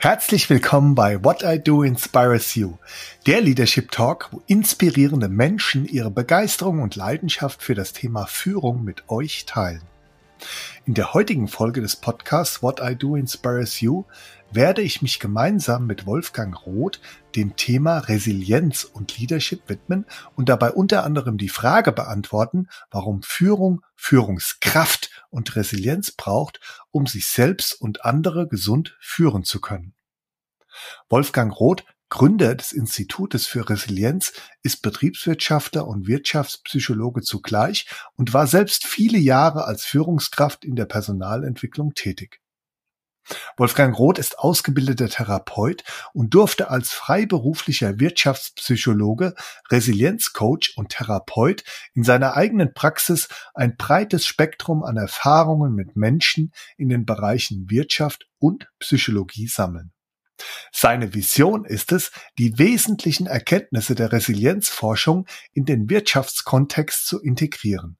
Herzlich willkommen bei What I Do Inspires You, der Leadership Talk, wo inspirierende Menschen ihre Begeisterung und Leidenschaft für das Thema Führung mit euch teilen. In der heutigen Folge des Podcasts What I Do Inspires You werde ich mich gemeinsam mit Wolfgang Roth dem Thema Resilienz und Leadership widmen und dabei unter anderem die Frage beantworten, warum Führung Führungskraft und Resilienz braucht, um sich selbst und andere gesund führen zu können. Wolfgang Roth Gründer des Institutes für Resilienz, ist Betriebswirtschaftler und Wirtschaftspsychologe zugleich und war selbst viele Jahre als Führungskraft in der Personalentwicklung tätig. Wolfgang Roth ist ausgebildeter Therapeut und durfte als freiberuflicher Wirtschaftspsychologe, Resilienzcoach und Therapeut in seiner eigenen Praxis ein breites Spektrum an Erfahrungen mit Menschen in den Bereichen Wirtschaft und Psychologie sammeln. Seine Vision ist es, die wesentlichen Erkenntnisse der Resilienzforschung in den Wirtschaftskontext zu integrieren.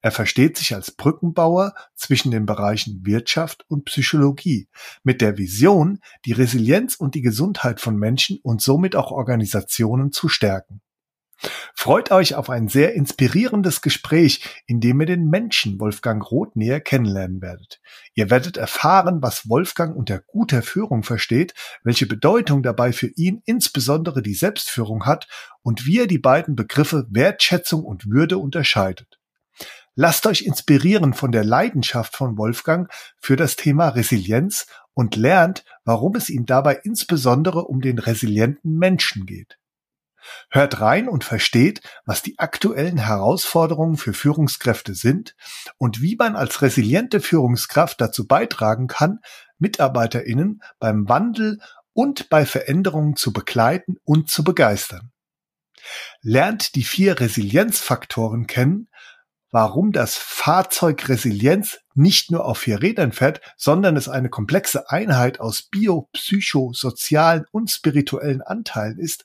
Er versteht sich als Brückenbauer zwischen den Bereichen Wirtschaft und Psychologie mit der Vision, die Resilienz und die Gesundheit von Menschen und somit auch Organisationen zu stärken. Freut euch auf ein sehr inspirierendes Gespräch, in dem ihr den Menschen Wolfgang Roth näher kennenlernen werdet. Ihr werdet erfahren, was Wolfgang unter guter Führung versteht, welche Bedeutung dabei für ihn insbesondere die Selbstführung hat und wie er die beiden Begriffe Wertschätzung und Würde unterscheidet. Lasst euch inspirieren von der Leidenschaft von Wolfgang für das Thema Resilienz und lernt, warum es ihm dabei insbesondere um den resilienten Menschen geht. Hört rein und versteht, was die aktuellen Herausforderungen für Führungskräfte sind und wie man als resiliente Führungskraft dazu beitragen kann, Mitarbeiterinnen beim Wandel und bei Veränderungen zu begleiten und zu begeistern. Lernt die vier Resilienzfaktoren kennen, warum das Fahrzeug Resilienz nicht nur auf vier Rädern fährt, sondern es eine komplexe Einheit aus bio, psycho, sozialen und spirituellen Anteilen ist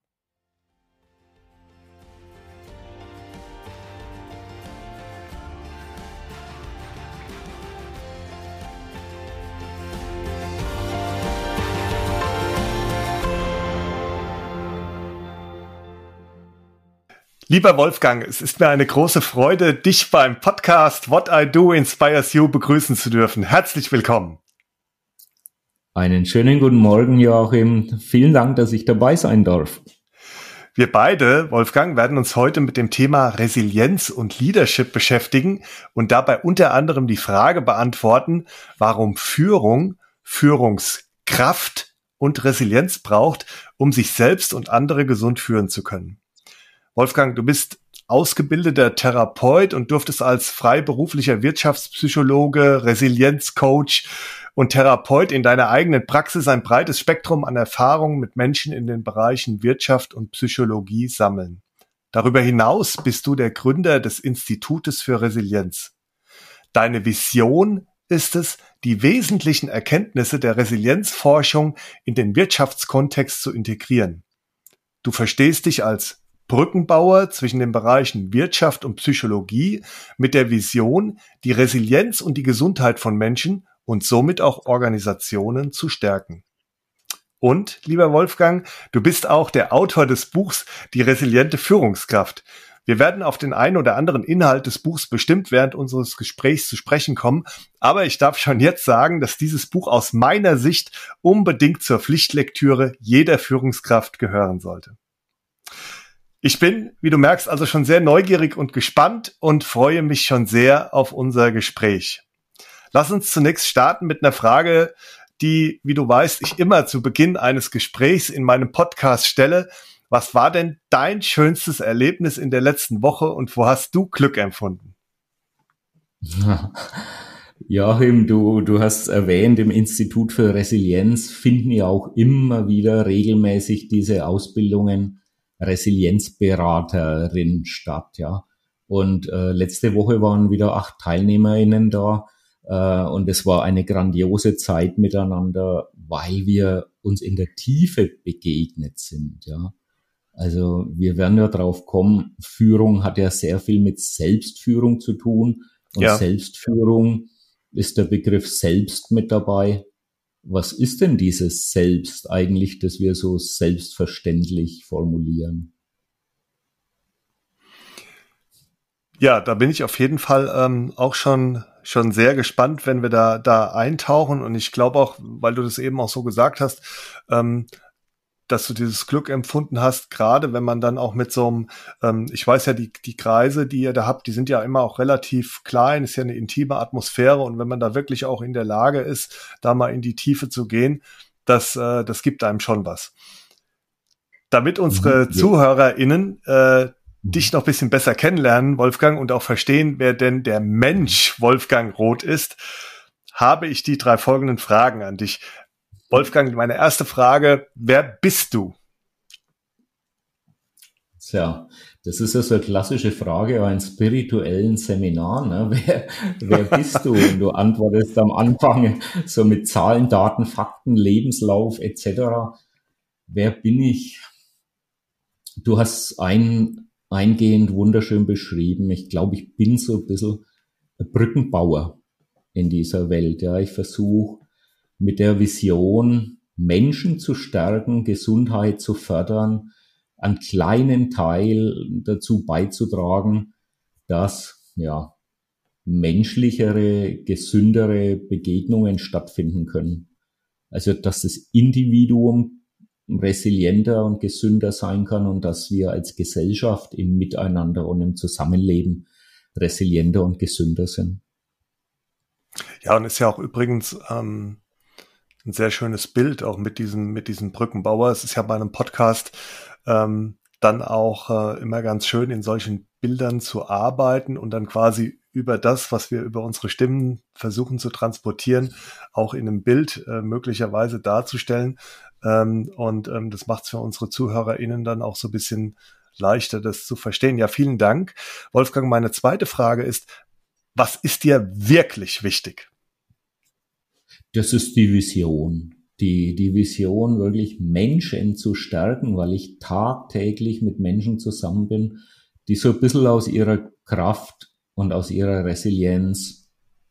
Lieber Wolfgang, es ist mir eine große Freude, dich beim Podcast What I Do Inspires You begrüßen zu dürfen. Herzlich willkommen. Einen schönen guten Morgen, Joachim. Vielen Dank, dass ich dabei sein darf. Wir beide, Wolfgang, werden uns heute mit dem Thema Resilienz und Leadership beschäftigen und dabei unter anderem die Frage beantworten, warum Führung, Führungskraft und Resilienz braucht, um sich selbst und andere gesund führen zu können. Wolfgang, du bist ausgebildeter Therapeut und durftest als freiberuflicher Wirtschaftspsychologe, Resilienzcoach und Therapeut in deiner eigenen Praxis ein breites Spektrum an Erfahrungen mit Menschen in den Bereichen Wirtschaft und Psychologie sammeln. Darüber hinaus bist du der Gründer des Institutes für Resilienz. Deine Vision ist es, die wesentlichen Erkenntnisse der Resilienzforschung in den Wirtschaftskontext zu integrieren. Du verstehst dich als Brückenbauer zwischen den Bereichen Wirtschaft und Psychologie mit der Vision, die Resilienz und die Gesundheit von Menschen und somit auch Organisationen zu stärken. Und, lieber Wolfgang, du bist auch der Autor des Buchs Die resiliente Führungskraft. Wir werden auf den einen oder anderen Inhalt des Buchs bestimmt während unseres Gesprächs zu sprechen kommen, aber ich darf schon jetzt sagen, dass dieses Buch aus meiner Sicht unbedingt zur Pflichtlektüre jeder Führungskraft gehören sollte. Ich bin, wie du merkst, also schon sehr neugierig und gespannt und freue mich schon sehr auf unser Gespräch. Lass uns zunächst starten mit einer Frage, die, wie du weißt, ich immer zu Beginn eines Gesprächs in meinem Podcast stelle. Was war denn dein schönstes Erlebnis in der letzten Woche und wo hast du Glück empfunden? Joachim, du, du hast erwähnt, im Institut für Resilienz finden ja auch immer wieder regelmäßig diese Ausbildungen Resilienzberaterin statt, ja. Und äh, letzte Woche waren wieder acht TeilnehmerInnen da äh, und es war eine grandiose Zeit miteinander, weil wir uns in der Tiefe begegnet sind, ja. Also wir werden ja drauf kommen, Führung hat ja sehr viel mit Selbstführung zu tun und ja. Selbstführung ist der Begriff selbst mit dabei. Was ist denn dieses Selbst eigentlich, das wir so selbstverständlich formulieren? Ja, da bin ich auf jeden Fall ähm, auch schon schon sehr gespannt, wenn wir da da eintauchen und ich glaube auch, weil du das eben auch so gesagt hast, ähm, dass du dieses Glück empfunden hast, gerade wenn man dann auch mit so einem, ähm, ich weiß ja, die, die Kreise, die ihr da habt, die sind ja immer auch relativ klein, ist ja eine intime Atmosphäre und wenn man da wirklich auch in der Lage ist, da mal in die Tiefe zu gehen, das, äh, das gibt einem schon was. Damit unsere mhm, ZuhörerInnen äh, mhm. dich noch bisschen besser kennenlernen, Wolfgang, und auch verstehen, wer denn der Mensch Wolfgang Roth ist, habe ich die drei folgenden Fragen an dich. Wolfgang, meine erste Frage, wer bist du? Tja, das ist ja so eine klassische Frage ein spirituellen Seminar. Ne? Wer, wer bist du? Und du antwortest am Anfang so mit Zahlen, Daten, Fakten, Lebenslauf etc. Wer bin ich? Du hast ein, eingehend wunderschön beschrieben. Ich glaube, ich bin so ein bisschen Brückenbauer in dieser Welt. Ja, ich versuche mit der Vision, Menschen zu stärken, Gesundheit zu fördern, einen kleinen Teil dazu beizutragen, dass ja menschlichere, gesündere Begegnungen stattfinden können. Also dass das Individuum resilienter und gesünder sein kann und dass wir als Gesellschaft im Miteinander und im Zusammenleben resilienter und gesünder sind. Ja, und ist ja auch übrigens ähm, ein sehr schönes Bild, auch mit diesem, mit diesem Brückenbauer. Es ist ja bei einem Podcast ähm, dann auch äh, immer ganz schön, in solchen Bildern zu arbeiten und dann quasi über das, was wir über unsere Stimmen versuchen zu transportieren, auch in einem Bild äh, möglicherweise darzustellen. Ähm, und ähm, das macht es für unsere ZuhörerInnen dann auch so ein bisschen leichter, das zu verstehen. Ja, vielen Dank. Wolfgang, meine zweite Frage ist, was ist dir wirklich wichtig? Das ist die Vision. Die, die Vision, wirklich Menschen zu stärken, weil ich tagtäglich mit Menschen zusammen bin, die so ein bisschen aus ihrer Kraft und aus ihrer Resilienz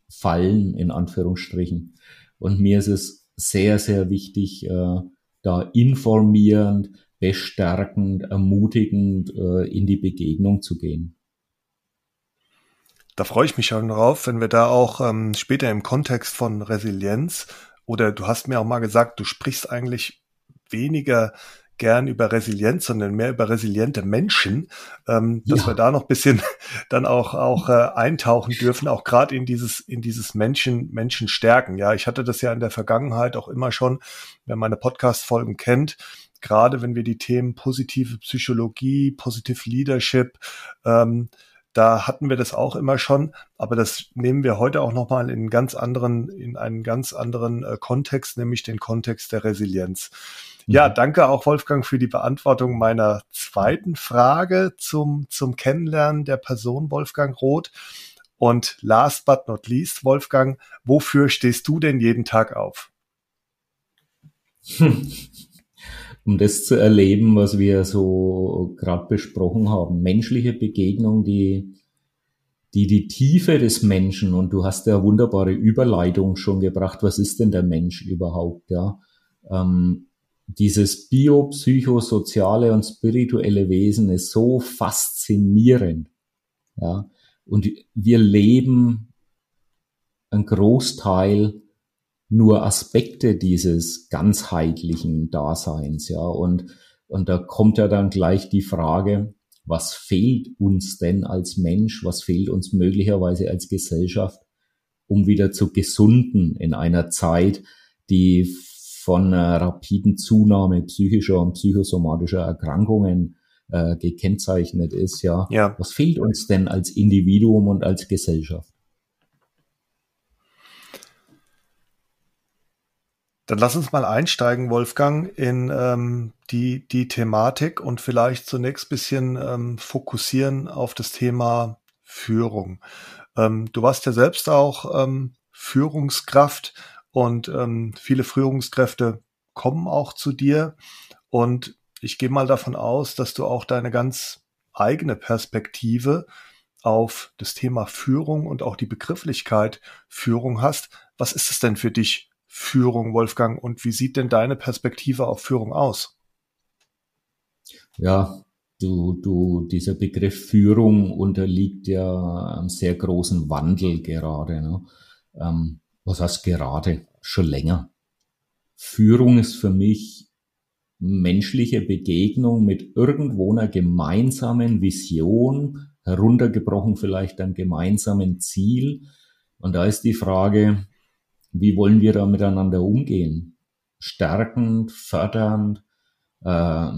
fallen, in Anführungsstrichen. Und mir ist es sehr, sehr wichtig, äh, da informierend, bestärkend, ermutigend äh, in die Begegnung zu gehen. Da freue ich mich schon drauf, wenn wir da auch ähm, später im Kontext von Resilienz oder du hast mir auch mal gesagt, du sprichst eigentlich weniger gern über Resilienz, sondern mehr über resiliente Menschen, ähm, dass wir da noch bisschen dann auch auch äh, eintauchen dürfen, auch gerade in dieses in dieses Menschen Menschen stärken. Ja, ich hatte das ja in der Vergangenheit auch immer schon, wer meine Podcast Folgen kennt, gerade wenn wir die Themen positive Psychologie, positive Leadership ähm, da hatten wir das auch immer schon, aber das nehmen wir heute auch nochmal in einen ganz anderen, in einen ganz anderen äh, Kontext, nämlich den Kontext der Resilienz. Mhm. Ja, danke auch Wolfgang für die Beantwortung meiner zweiten Frage zum, zum Kennenlernen der Person Wolfgang Roth. Und last but not least, Wolfgang, wofür stehst du denn jeden Tag auf? um das zu erleben, was wir so gerade besprochen haben. Menschliche Begegnung, die, die die Tiefe des Menschen, und du hast ja wunderbare Überleitung schon gebracht, was ist denn der Mensch überhaupt, ja? Ähm, dieses biopsychosoziale und spirituelle Wesen ist so faszinierend, ja? Und wir leben einen Großteil nur Aspekte dieses ganzheitlichen Daseins, ja. Und, und da kommt ja dann gleich die Frage, was fehlt uns denn als Mensch, was fehlt uns möglicherweise als Gesellschaft, um wieder zu gesunden in einer Zeit, die von einer rapiden Zunahme psychischer und psychosomatischer Erkrankungen äh, gekennzeichnet ist, ja. ja. Was fehlt uns denn als Individuum und als Gesellschaft? Dann lass uns mal einsteigen, Wolfgang, in ähm, die, die Thematik und vielleicht zunächst bisschen ähm, fokussieren auf das Thema Führung. Ähm, du warst ja selbst auch ähm, Führungskraft und ähm, viele Führungskräfte kommen auch zu dir. Und ich gehe mal davon aus, dass du auch deine ganz eigene Perspektive auf das Thema Führung und auch die Begrifflichkeit Führung hast. Was ist es denn für dich Führung, Wolfgang? Und wie sieht denn deine Perspektive auf Führung aus? Ja, du, du, dieser Begriff Führung unterliegt ja einem sehr großen Wandel gerade. Ne? Ähm, was heißt gerade? Schon länger. Führung ist für mich menschliche Begegnung mit irgendwo einer gemeinsamen Vision, heruntergebrochen vielleicht einem gemeinsamen Ziel. Und da ist die Frage, wie wollen wir da miteinander umgehen? Stärkend, fördernd, äh,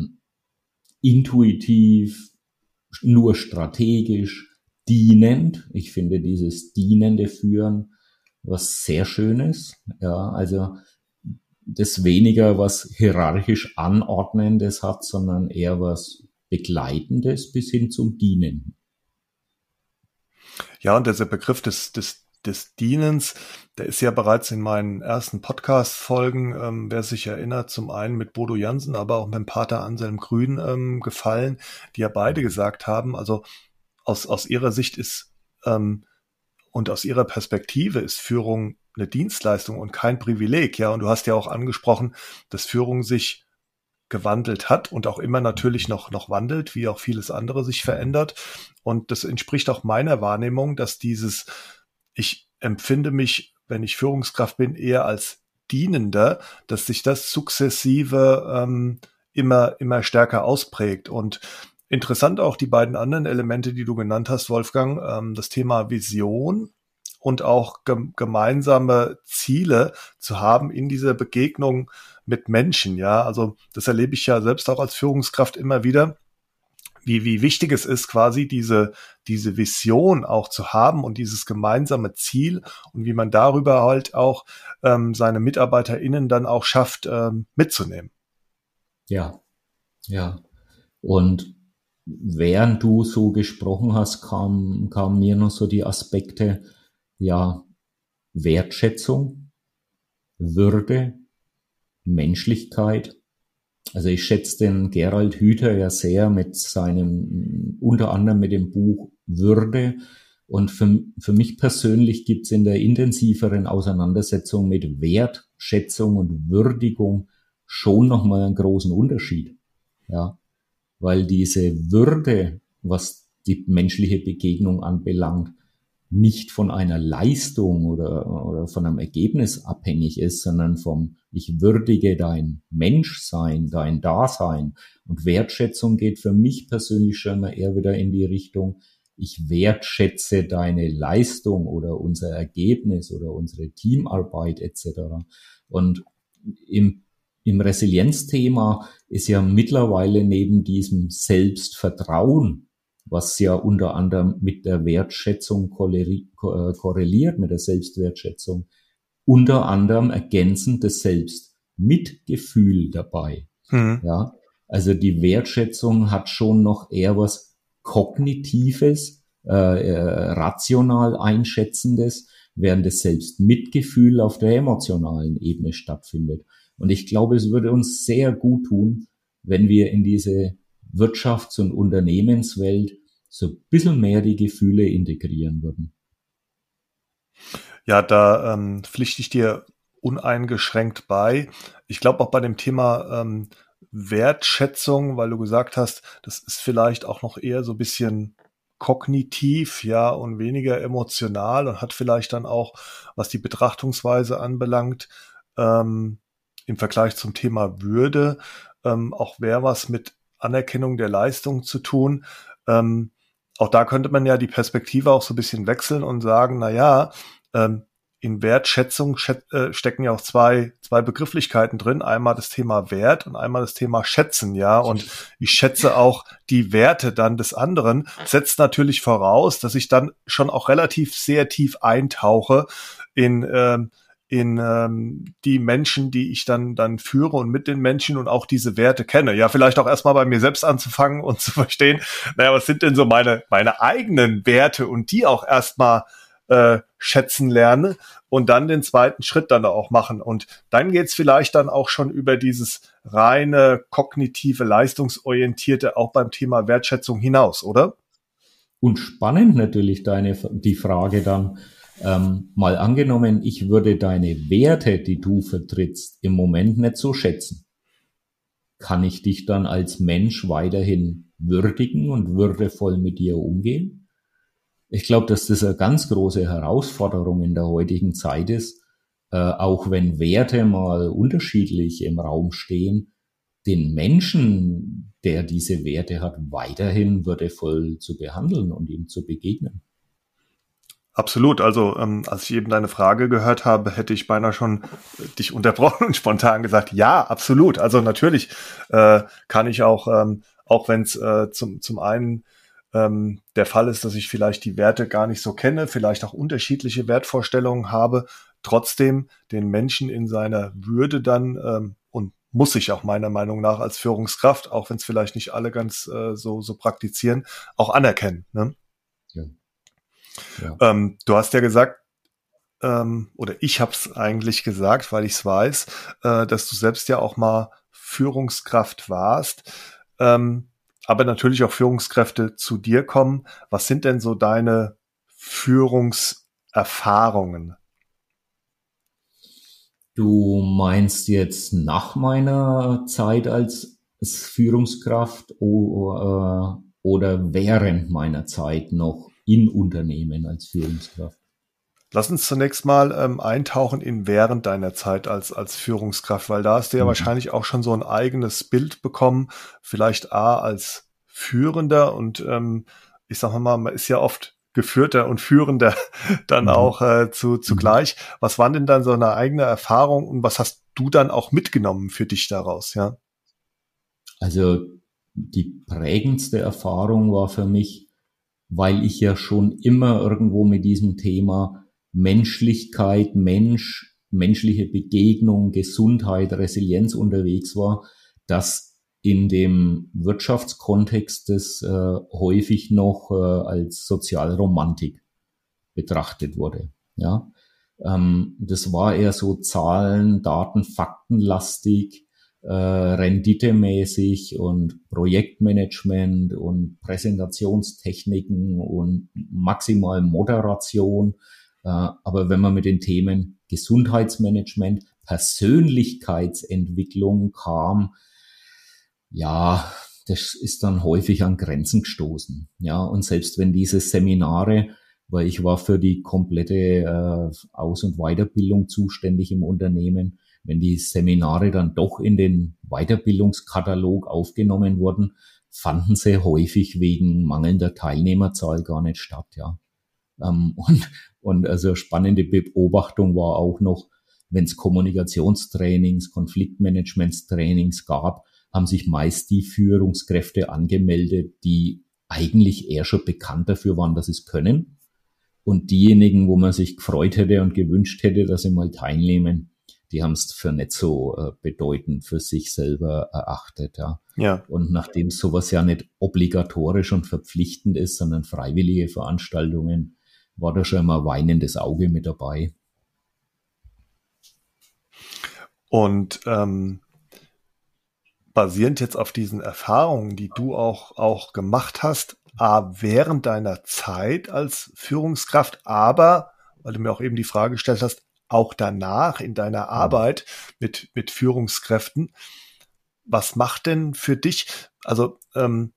intuitiv, nur strategisch, dienend. Ich finde dieses dienende Führen was sehr Schönes. Ja, also das weniger was hierarchisch Anordnendes hat, sondern eher was Begleitendes bis hin zum Dienen. Ja, und dieser Begriff des, des, des Dienens, der ist ja bereits in meinen ersten Podcast-Folgen, ähm, wer sich erinnert, zum einen mit Bodo Jansen, aber auch mit dem Pater Anselm Grün ähm, gefallen, die ja beide gesagt haben, also aus, aus ihrer Sicht ist ähm, und aus ihrer Perspektive ist Führung eine Dienstleistung und kein Privileg, ja. Und du hast ja auch angesprochen, dass Führung sich gewandelt hat und auch immer natürlich noch, noch wandelt, wie auch vieles andere sich verändert. Und das entspricht auch meiner Wahrnehmung, dass dieses, ich empfinde mich, wenn ich Führungskraft bin, eher als Dienender, dass sich das sukzessive ähm, immer, immer stärker ausprägt. Und interessant auch die beiden anderen Elemente, die du genannt hast, Wolfgang, ähm, das Thema Vision und auch ge gemeinsame Ziele zu haben in dieser Begegnung mit Menschen. Ja, also das erlebe ich ja selbst auch als Führungskraft immer wieder, wie, wie wichtig es ist, quasi diese, diese Vision auch zu haben und dieses gemeinsame Ziel und wie man darüber halt auch ähm, seine MitarbeiterInnen dann auch schafft, ähm, mitzunehmen. Ja, ja. Und während du so gesprochen hast, kam, kam mir noch so die Aspekte, ja Wertschätzung, Würde, Menschlichkeit. Also ich schätze den Gerald Hüther ja sehr mit seinem, unter anderem mit dem Buch Würde. Und für, für mich persönlich gibt es in der intensiveren Auseinandersetzung mit Wertschätzung und Würdigung schon nochmal einen großen Unterschied. Ja, weil diese Würde, was die menschliche Begegnung anbelangt, nicht von einer Leistung oder, oder von einem Ergebnis abhängig ist, sondern vom ich würdige dein Menschsein, dein Dasein. Und Wertschätzung geht für mich persönlich schon mal eher wieder in die Richtung, ich wertschätze deine Leistung oder unser Ergebnis oder unsere Teamarbeit etc. Und im, im Resilienzthema ist ja mittlerweile neben diesem Selbstvertrauen was ja unter anderem mit der Wertschätzung äh, korreliert, mit der Selbstwertschätzung, unter anderem ergänzend das Selbstmitgefühl dabei. Mhm. Ja, also die Wertschätzung hat schon noch eher was Kognitives, äh, äh, rational Einschätzendes, während das Selbstmitgefühl auf der emotionalen Ebene stattfindet. Und ich glaube, es würde uns sehr gut tun, wenn wir in diese Wirtschafts- und Unternehmenswelt so ein bisschen mehr die Gefühle integrieren würden. Ja, da ähm, pflichte ich dir uneingeschränkt bei. Ich glaube auch bei dem Thema ähm, Wertschätzung, weil du gesagt hast, das ist vielleicht auch noch eher so ein bisschen kognitiv, ja, und weniger emotional und hat vielleicht dann auch, was die Betrachtungsweise anbelangt, ähm, im Vergleich zum Thema Würde, ähm, auch wer was mit Anerkennung der Leistung zu tun. Ähm, auch da könnte man ja die Perspektive auch so ein bisschen wechseln und sagen, na ja, ähm, in Wertschätzung äh, stecken ja auch zwei, zwei Begrifflichkeiten drin. Einmal das Thema Wert und einmal das Thema Schätzen, ja. Und ich schätze auch die Werte dann des anderen, setzt natürlich voraus, dass ich dann schon auch relativ sehr tief eintauche in, ähm, in ähm, die Menschen, die ich dann dann führe und mit den Menschen und auch diese Werte kenne. Ja, vielleicht auch erstmal bei mir selbst anzufangen und zu verstehen, naja, was sind denn so meine meine eigenen Werte und die auch erstmal äh, schätzen lerne und dann den zweiten Schritt dann auch machen. Und dann geht's vielleicht dann auch schon über dieses reine kognitive, leistungsorientierte auch beim Thema Wertschätzung hinaus, oder? Und spannend natürlich deine die Frage dann, ähm, mal angenommen, ich würde deine Werte, die du vertrittst, im Moment nicht so schätzen. Kann ich dich dann als Mensch weiterhin würdigen und würdevoll mit dir umgehen? Ich glaube, dass das eine ganz große Herausforderung in der heutigen Zeit ist, äh, auch wenn Werte mal unterschiedlich im Raum stehen, den Menschen, der diese Werte hat, weiterhin würdevoll zu behandeln und ihm zu begegnen. Absolut. Also ähm, als ich eben deine Frage gehört habe, hätte ich beinahe schon dich unterbrochen und spontan gesagt, ja, absolut. Also natürlich äh, kann ich auch, ähm, auch wenn es äh, zum, zum einen ähm, der Fall ist, dass ich vielleicht die Werte gar nicht so kenne, vielleicht auch unterschiedliche Wertvorstellungen habe, trotzdem den Menschen in seiner Würde dann ähm, und muss ich auch meiner Meinung nach als Führungskraft, auch wenn es vielleicht nicht alle ganz äh, so, so praktizieren, auch anerkennen. Ne? Ja. Ähm, du hast ja gesagt, ähm, oder ich habe es eigentlich gesagt, weil ich es weiß, äh, dass du selbst ja auch mal Führungskraft warst. Ähm, aber natürlich auch Führungskräfte zu dir kommen. Was sind denn so deine Führungserfahrungen? Du meinst jetzt nach meiner Zeit als Führungskraft oder während meiner Zeit noch in Unternehmen als Führungskraft? Lass uns zunächst mal ähm, eintauchen in während deiner Zeit als, als Führungskraft, weil da hast du ja mhm. wahrscheinlich auch schon so ein eigenes Bild bekommen, vielleicht A als Führender und ähm, ich sag mal, man ist ja oft Geführter und Führender dann mhm. auch äh, zu, zugleich. Mhm. Was waren denn dann so eine eigene Erfahrung und was hast du dann auch mitgenommen für dich daraus, ja? Also die prägendste Erfahrung war für mich, weil ich ja schon immer irgendwo mit diesem Thema Menschlichkeit, Mensch, menschliche Begegnung, Gesundheit, Resilienz unterwegs war, dass in dem Wirtschaftskontext das äh, häufig noch äh, als Sozialromantik betrachtet wurde. Ja, ähm, das war eher so Zahlen, Daten, Faktenlastig äh, renditemäßig und Projektmanagement und Präsentationstechniken und maximal Moderation. Äh, aber wenn man mit den Themen Gesundheitsmanagement, Persönlichkeitsentwicklung kam, ja, das ist dann häufig an Grenzen gestoßen. Ja, und selbst wenn diese Seminare, weil ich war für die komplette äh, Aus- und Weiterbildung zuständig im Unternehmen, wenn die Seminare dann doch in den Weiterbildungskatalog aufgenommen wurden, fanden sie häufig wegen mangelnder Teilnehmerzahl gar nicht statt, ja. Ähm, und, und also spannende Beobachtung war auch noch, wenn es Kommunikationstrainings, Konfliktmanagementstrainings gab, haben sich meist die Führungskräfte angemeldet, die eigentlich eher schon bekannt dafür waren, dass sie es können. Und diejenigen, wo man sich gefreut hätte und gewünscht hätte, dass sie mal teilnehmen, die haben es für nicht so äh, bedeutend für sich selber erachtet. Ja. ja. Und nachdem sowas ja nicht obligatorisch und verpflichtend ist, sondern freiwillige Veranstaltungen, war da schon immer weinendes Auge mit dabei. Und ähm, basierend jetzt auf diesen Erfahrungen, die du auch, auch gemacht hast, A, während deiner Zeit als Führungskraft, aber, weil du mir auch eben die Frage gestellt hast, auch danach in deiner mhm. Arbeit mit, mit Führungskräften. Was macht denn für dich, also ähm,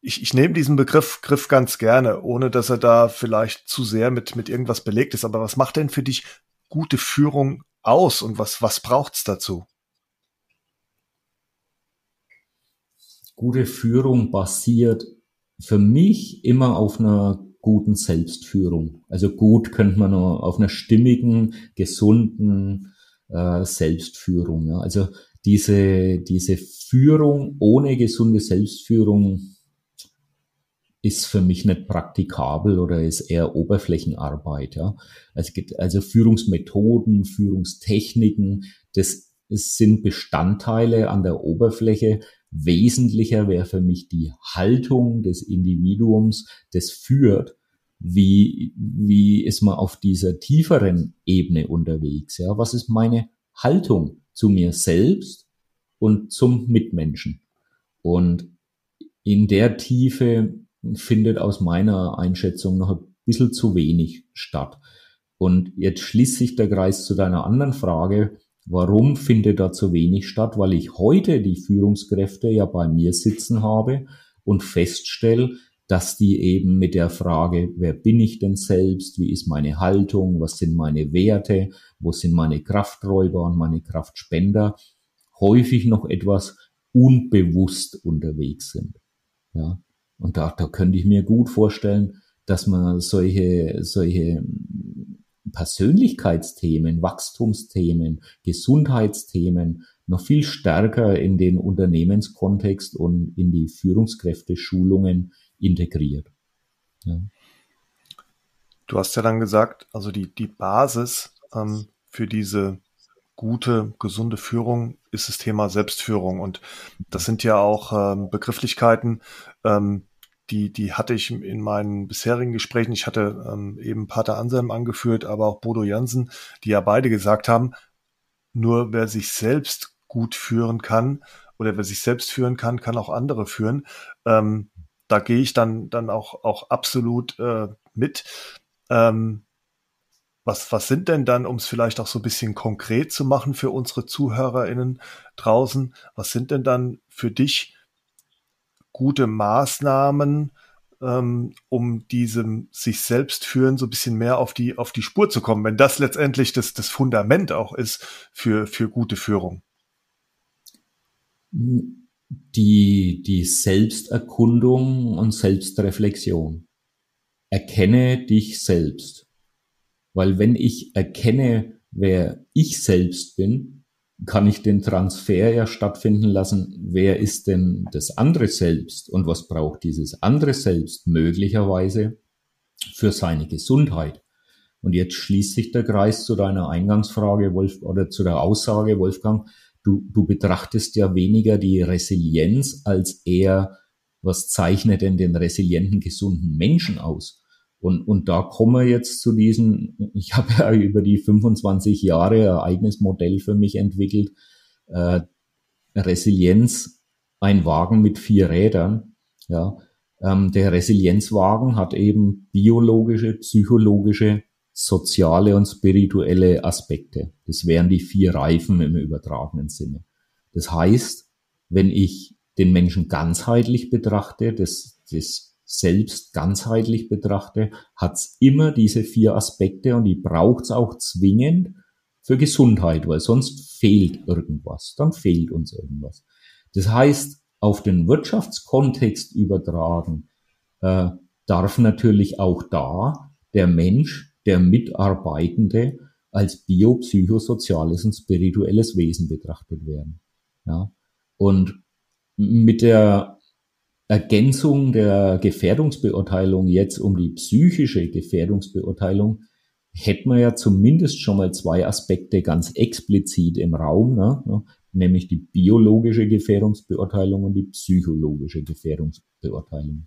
ich, ich nehme diesen Begriff Griff ganz gerne, ohne dass er da vielleicht zu sehr mit, mit irgendwas belegt ist, aber was macht denn für dich gute Führung aus und was, was braucht's dazu? Gute Führung basiert für mich immer auf einer guten Selbstführung. Also gut könnte man auf einer stimmigen, gesunden äh, Selbstführung. Ja. Also diese, diese Führung ohne gesunde Selbstführung, ist für mich nicht praktikabel oder ist eher Oberflächenarbeit. Ja. Es gibt also Führungsmethoden, Führungstechniken, das sind Bestandteile an der Oberfläche. Wesentlicher wäre für mich die Haltung des Individuums, das führt. Wie, wie ist man auf dieser tieferen Ebene unterwegs? Ja, was ist meine Haltung zu mir selbst und zum Mitmenschen? Und in der Tiefe findet aus meiner Einschätzung noch ein bisschen zu wenig statt. Und jetzt schließt sich der Kreis zu deiner anderen Frage, warum findet da zu wenig statt? Weil ich heute die Führungskräfte ja bei mir sitzen habe und feststelle, dass die eben mit der Frage, wer bin ich denn selbst, wie ist meine Haltung, was sind meine Werte, wo sind meine Krafträuber und meine Kraftspender, häufig noch etwas unbewusst unterwegs sind. Ja. Und da, da könnte ich mir gut vorstellen, dass man solche, solche Persönlichkeitsthemen, Wachstumsthemen, Gesundheitsthemen noch viel stärker in den Unternehmenskontext und in die Führungskräfte-Schulungen integriert. Ja. Du hast ja dann gesagt, also die, die Basis ähm, für diese gute, gesunde Führung ist das Thema Selbstführung. Und das sind ja auch ähm, Begrifflichkeiten, ähm, die, die hatte ich in meinen bisherigen Gesprächen. Ich hatte ähm, eben Pater Anselm angeführt, aber auch Bodo Jansen, die ja beide gesagt haben, nur wer sich selbst gut führen kann oder wer sich selbst führen kann, kann auch andere führen. Ähm, da gehe ich dann, dann auch, auch absolut äh, mit. Ähm, was, was sind denn dann, um es vielleicht auch so ein bisschen konkret zu machen für unsere ZuhörerInnen draußen, was sind denn dann für dich gute Maßnahmen, ähm, um diesem sich selbst führen so ein bisschen mehr auf die, auf die Spur zu kommen, wenn das letztendlich das, das Fundament auch ist für, für gute Führung? Die, die Selbsterkundung und Selbstreflexion. Erkenne dich selbst. Weil wenn ich erkenne, wer ich selbst bin, kann ich den Transfer ja stattfinden lassen, wer ist denn das andere Selbst und was braucht dieses andere Selbst möglicherweise für seine Gesundheit. Und jetzt schließt sich der Kreis zu deiner Eingangsfrage, Wolf, oder zu der Aussage, Wolfgang. Du, du betrachtest ja weniger die Resilienz als eher, was zeichnet denn den resilienten, gesunden Menschen aus? Und, und da kommen wir jetzt zu diesen, ich habe ja über die 25 Jahre ein eigenes Modell für mich entwickelt, äh, Resilienz, ein Wagen mit vier Rädern. Ja, ähm, der Resilienzwagen hat eben biologische, psychologische, soziale und spirituelle Aspekte. Das wären die vier Reifen im übertragenen Sinne. Das heißt, wenn ich den Menschen ganzheitlich betrachte, das, das selbst ganzheitlich betrachte, hat's immer diese vier Aspekte und die braucht's auch zwingend für Gesundheit, weil sonst fehlt irgendwas, dann fehlt uns irgendwas. Das heißt, auf den Wirtschaftskontext übertragen, äh, darf natürlich auch da der Mensch, der Mitarbeitende als biopsychosoziales und spirituelles Wesen betrachtet werden. Ja? Und mit der Ergänzung der Gefährdungsbeurteilung jetzt um die psychische Gefährdungsbeurteilung hätten wir ja zumindest schon mal zwei Aspekte ganz explizit im Raum, ne, nämlich die biologische Gefährdungsbeurteilung und die psychologische Gefährdungsbeurteilung.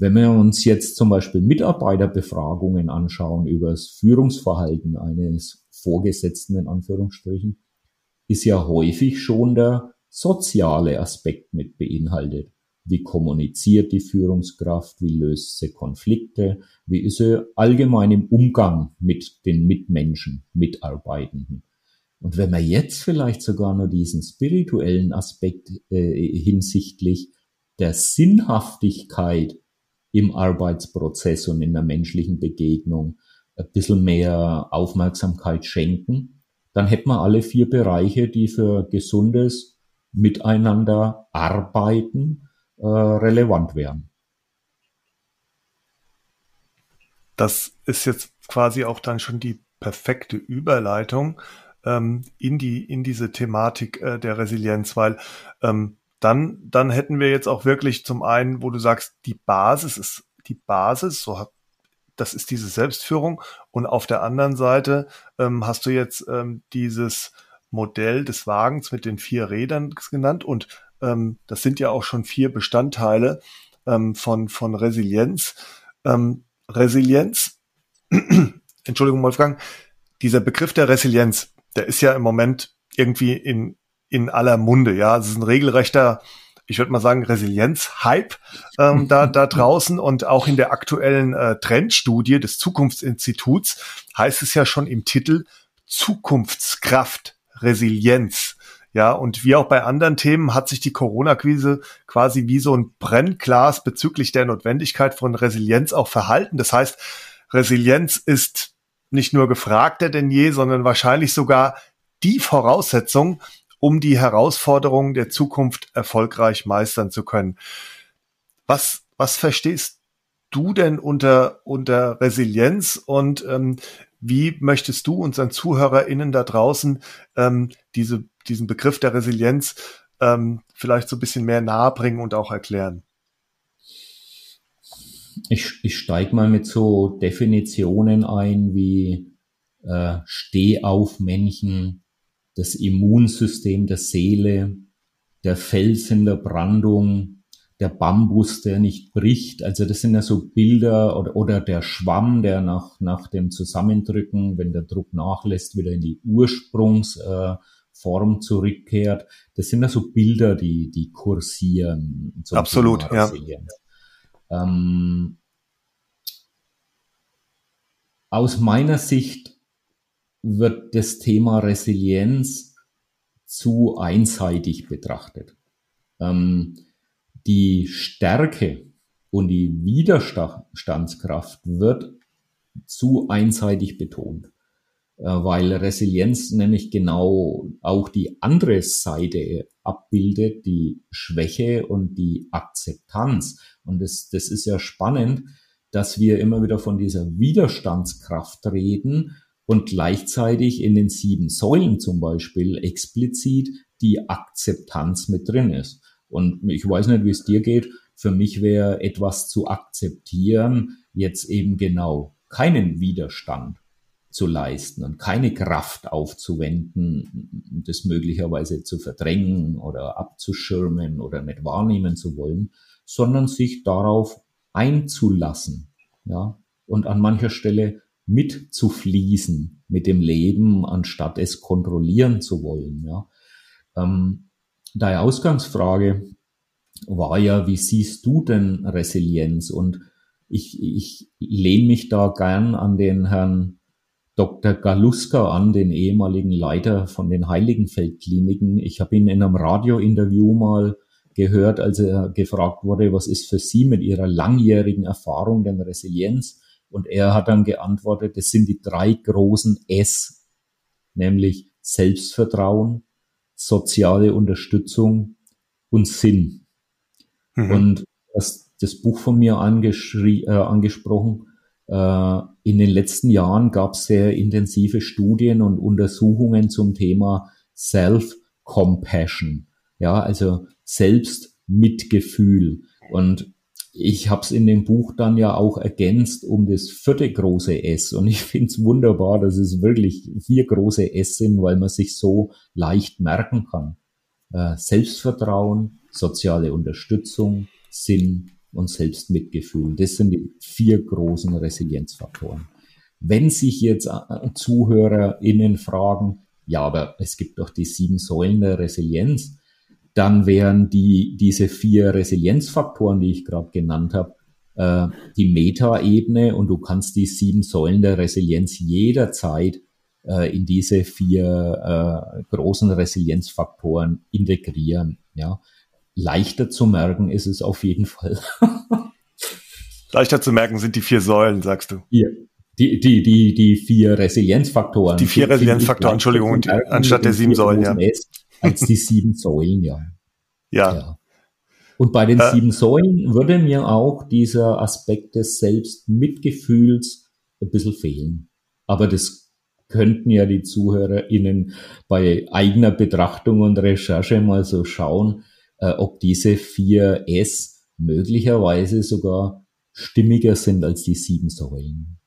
Wenn wir uns jetzt zum Beispiel Mitarbeiterbefragungen anschauen über das Führungsverhalten eines Vorgesetzten in Anführungsstrichen, ist ja häufig schon der soziale Aspekt mit beinhaltet. Wie kommuniziert die Führungskraft? Wie löst sie Konflikte? Wie ist sie allgemein im Umgang mit den Mitmenschen, Mitarbeitenden? Und wenn man jetzt vielleicht sogar nur diesen spirituellen Aspekt äh, hinsichtlich der Sinnhaftigkeit im Arbeitsprozess und in der menschlichen Begegnung ein bisschen mehr Aufmerksamkeit schenken, dann hätten wir alle vier Bereiche, die für gesundes Miteinander arbeiten äh, relevant wären. Das ist jetzt quasi auch dann schon die perfekte Überleitung ähm, in die in diese Thematik äh, der Resilienz, weil ähm, dann, dann hätten wir jetzt auch wirklich zum einen, wo du sagst, die Basis ist die Basis, so hat, das ist diese Selbstführung. Und auf der anderen Seite ähm, hast du jetzt ähm, dieses Modell des Wagens mit den vier Rädern genannt und ähm, das sind ja auch schon vier Bestandteile ähm, von, von Resilienz. Ähm, Resilienz, Entschuldigung, Wolfgang, dieser Begriff der Resilienz, der ist ja im Moment irgendwie in, in aller Munde, ja. Es ist ein regelrechter, ich würde mal sagen, Resilienz-Hype ähm, da, da draußen und auch in der aktuellen äh, Trendstudie des Zukunftsinstituts heißt es ja schon im Titel Zukunftskraft, Resilienz. Ja, und wie auch bei anderen Themen hat sich die Corona-Krise quasi wie so ein Brennglas bezüglich der Notwendigkeit von Resilienz auch verhalten. Das heißt, Resilienz ist nicht nur gefragter denn je, sondern wahrscheinlich sogar die Voraussetzung, um die Herausforderungen der Zukunft erfolgreich meistern zu können. Was, was verstehst du denn unter, unter Resilienz und ähm, wie möchtest du unseren ZuhörerInnen da draußen ähm, diese, diesen Begriff der Resilienz ähm, vielleicht so ein bisschen mehr nahebringen und auch erklären? Ich, ich steige mal mit so Definitionen ein wie äh, Stehaufmännchen, das Immunsystem der Seele, der Fels in der Brandung, der Bambus, der nicht bricht. Also das sind ja so Bilder oder, oder der Schwamm, der nach, nach dem Zusammendrücken, wenn der Druck nachlässt, wieder in die Ursprungsform äh, zurückkehrt. Das sind ja so Bilder, die, die kursieren. Absolut, ja. Ähm, aus meiner Sicht wird das Thema Resilienz zu einseitig betrachtet. Ähm, die Stärke und die Widerstandskraft wird zu einseitig betont, äh, weil Resilienz nämlich genau auch die andere Seite abbildet, die Schwäche und die Akzeptanz. Und das, das ist ja spannend, dass wir immer wieder von dieser Widerstandskraft reden und gleichzeitig in den sieben Säulen zum Beispiel explizit die Akzeptanz mit drin ist. Und ich weiß nicht, wie es dir geht. Für mich wäre etwas zu akzeptieren, jetzt eben genau keinen Widerstand zu leisten und keine Kraft aufzuwenden, das möglicherweise zu verdrängen oder abzuschirmen oder nicht wahrnehmen zu wollen, sondern sich darauf einzulassen, ja, und an mancher Stelle mitzufließen mit dem Leben, anstatt es kontrollieren zu wollen, ja. Ähm, deine Ausgangsfrage war ja, wie siehst du denn Resilienz? Und ich, ich lehne mich da gern an den Herrn Dr. Galuska an, den ehemaligen Leiter von den Heiligenfeldkliniken. Ich habe ihn in einem Radiointerview mal gehört, als er gefragt wurde, was ist für Sie mit Ihrer langjährigen Erfahrung denn Resilienz? Und er hat dann geantwortet, es sind die drei großen S, nämlich Selbstvertrauen, soziale Unterstützung und Sinn. Mhm. Und das, das Buch von mir äh, angesprochen, äh, in den letzten Jahren gab es sehr intensive Studien und Untersuchungen zum Thema Self-Compassion, ja, also Selbstmitgefühl. Und ich habe es in dem Buch dann ja auch ergänzt um das vierte große S. Und ich finde es wunderbar, dass es wirklich vier große S sind, weil man sich so leicht merken kann. Äh, Selbstvertrauen, soziale Unterstützung, Sinn und Selbstmitgefühl. Das sind die vier großen Resilienzfaktoren. Wenn sich jetzt äh, ZuhörerInnen fragen, ja, aber es gibt doch die sieben Säulen der Resilienz, dann wären die, diese vier Resilienzfaktoren, die ich gerade genannt habe, äh, die Meta-Ebene und du kannst die sieben Säulen der Resilienz jederzeit äh, in diese vier äh, großen Resilienzfaktoren integrieren. Ja. Leichter zu merken ist es auf jeden Fall. Leichter zu merken sind die vier Säulen, sagst du. Ja. Die, die, die, die vier Resilienzfaktoren. Die vier Resilienzfaktoren, Entschuldigung, anstatt der sieben Säulen, ja als die sieben Säulen, ja. Ja. ja. Und bei den äh, sieben Säulen würde mir auch dieser Aspekt des Selbstmitgefühls ein bisschen fehlen. Aber das könnten ja die ZuhörerInnen bei eigener Betrachtung und Recherche mal so schauen. äh, ob diese vier S möglicherweise sogar stimmiger sind als die sieben Säulen.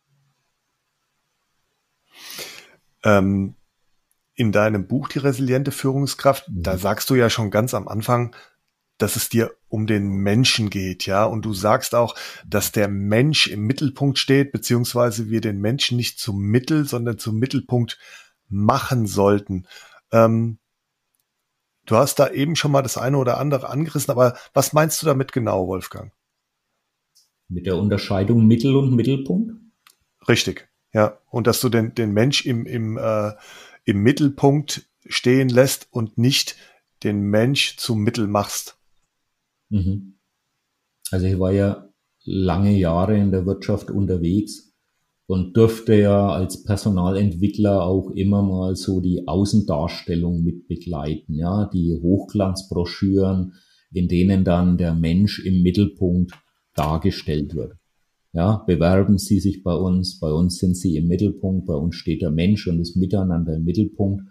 Ähm, in deinem Buch Die resiliente Führungskraft, mhm. da sagst du ja schon ganz am Anfang, dass es dir um den Menschen geht, ja. Und du sagst auch, dass der Mensch im Mittelpunkt steht, beziehungsweise wir den Menschen nicht zum Mittel, sondern zum Mittelpunkt machen sollten. Ähm, du hast da eben schon mal das eine oder andere angerissen, aber was meinst du damit genau, Wolfgang? Mit der Unterscheidung Mittel und Mittelpunkt? Richtig, ja. Und dass du den, den Mensch im, im, äh, im Mittelpunkt stehen lässt und nicht den Mensch zum Mittel machst. Mhm. Also ich war ja lange Jahre in der Wirtschaft unterwegs und durfte ja als Personalentwickler auch immer mal so die Außendarstellung mit begleiten, ja, die Hochglanzbroschüren, in denen dann der Mensch im Mittelpunkt dargestellt wird. Ja, bewerben Sie sich bei uns, bei uns sind Sie im Mittelpunkt, bei uns steht der Mensch und das Miteinander im Mittelpunkt.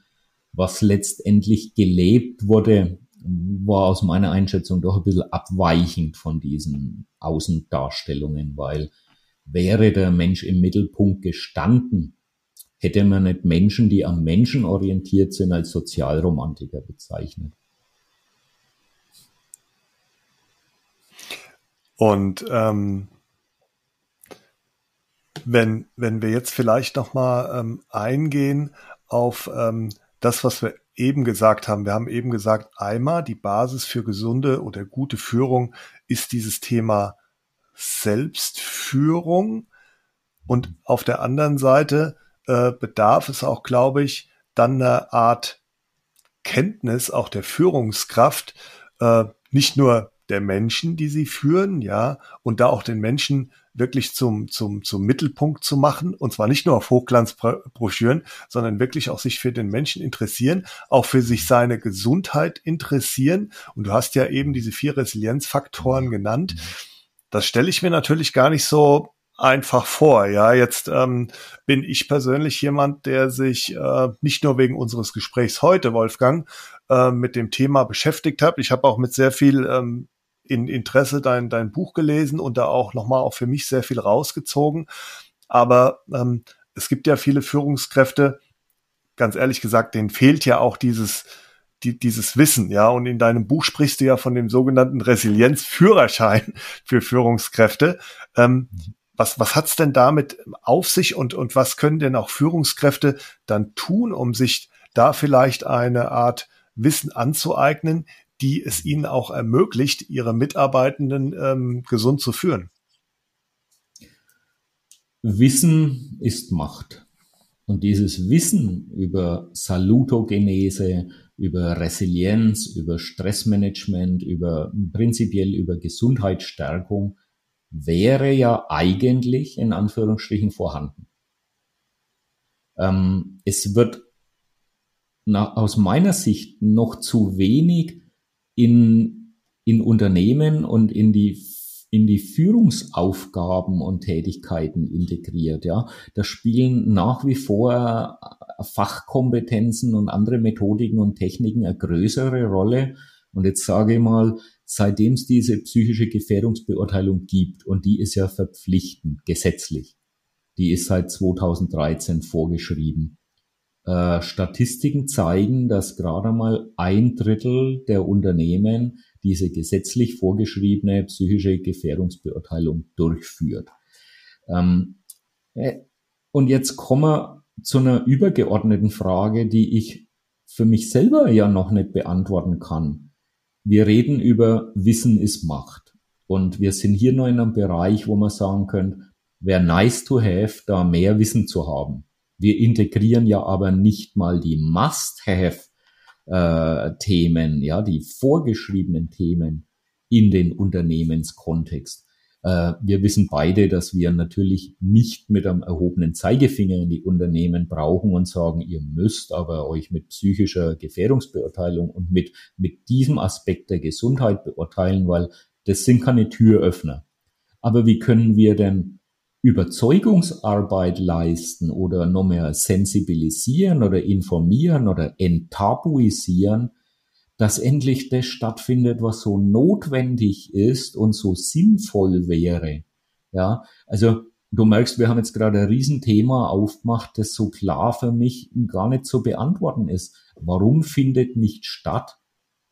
Was letztendlich gelebt wurde, war aus meiner Einschätzung doch ein bisschen abweichend von diesen Außendarstellungen, weil wäre der Mensch im Mittelpunkt gestanden, hätte man nicht Menschen, die am Menschen orientiert sind, als Sozialromantiker bezeichnet. Und ähm, wenn, wenn wir jetzt vielleicht nochmal ähm, eingehen auf ähm, das, was wir eben gesagt haben. Wir haben eben gesagt, einmal die Basis für gesunde oder gute Führung ist dieses Thema Selbstführung. Und auf der anderen Seite äh, bedarf es auch, glaube ich, dann eine Art Kenntnis auch der Führungskraft, äh, nicht nur der Menschen, die sie führen, ja, und da auch den Menschen wirklich zum, zum, zum Mittelpunkt zu machen. Und zwar nicht nur auf Hochglanzbroschüren, sondern wirklich auch sich für den Menschen interessieren, auch für sich seine Gesundheit interessieren. Und du hast ja eben diese vier Resilienzfaktoren genannt. Das stelle ich mir natürlich gar nicht so einfach vor. Ja, jetzt ähm, bin ich persönlich jemand, der sich äh, nicht nur wegen unseres Gesprächs heute, Wolfgang, äh, mit dem Thema beschäftigt hat. Ich habe auch mit sehr viel ähm, in Interesse dein, dein Buch gelesen und da auch nochmal auch für mich sehr viel rausgezogen. Aber ähm, es gibt ja viele Führungskräfte, ganz ehrlich gesagt, denen fehlt ja auch dieses, die, dieses Wissen, ja. Und in deinem Buch sprichst du ja von dem sogenannten Resilienzführerschein für Führungskräfte. Ähm, was, was hat's denn damit auf sich und, und was können denn auch Führungskräfte dann tun, um sich da vielleicht eine Art Wissen anzueignen, die es ihnen auch ermöglicht, ihre Mitarbeitenden ähm, gesund zu führen. Wissen ist Macht. Und dieses Wissen über Salutogenese, über Resilienz, über Stressmanagement, über prinzipiell über Gesundheitsstärkung wäre ja eigentlich in Anführungsstrichen vorhanden. Ähm, es wird nach, aus meiner Sicht noch zu wenig in, in Unternehmen und in die in die Führungsaufgaben und Tätigkeiten integriert. Ja, da spielen nach wie vor Fachkompetenzen und andere Methodiken und Techniken eine größere Rolle. Und jetzt sage ich mal, seitdem es diese psychische Gefährdungsbeurteilung gibt, und die ist ja verpflichtend, gesetzlich, die ist seit 2013 vorgeschrieben, äh, Statistiken zeigen, dass gerade mal ein Drittel der Unternehmen diese gesetzlich vorgeschriebene psychische Gefährdungsbeurteilung durchführt. Ähm, äh, und jetzt kommen wir zu einer übergeordneten Frage, die ich für mich selber ja noch nicht beantworten kann. Wir reden über Wissen ist Macht. Und wir sind hier noch in einem Bereich, wo man sagen könnte, wäre nice to have, da mehr Wissen zu haben. Wir integrieren ja aber nicht mal die Must-Have-Themen, ja, die vorgeschriebenen Themen in den Unternehmenskontext. Äh, wir wissen beide, dass wir natürlich nicht mit einem erhobenen Zeigefinger in die Unternehmen brauchen und sagen, ihr müsst aber euch mit psychischer Gefährdungsbeurteilung und mit, mit diesem Aspekt der Gesundheit beurteilen, weil das sind keine Türöffner. Aber wie können wir denn Überzeugungsarbeit leisten oder noch mehr sensibilisieren oder informieren oder enttabuisieren, dass endlich das stattfindet, was so notwendig ist und so sinnvoll wäre. Ja, also du merkst, wir haben jetzt gerade ein Riesenthema aufgemacht, das so klar für mich gar nicht zu beantworten ist. Warum findet nicht statt,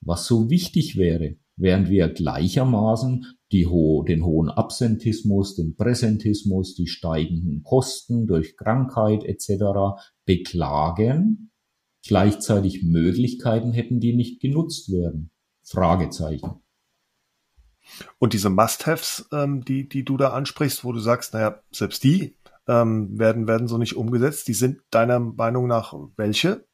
was so wichtig wäre, während wir gleichermaßen die ho den hohen Absentismus, den Präsentismus, die steigenden Kosten durch Krankheit etc. beklagen, gleichzeitig Möglichkeiten hätten, die nicht genutzt werden. Fragezeichen. Und diese Must-Haves, ähm, die, die du da ansprichst, wo du sagst, naja, selbst die ähm, werden, werden so nicht umgesetzt, die sind deiner Meinung nach welche?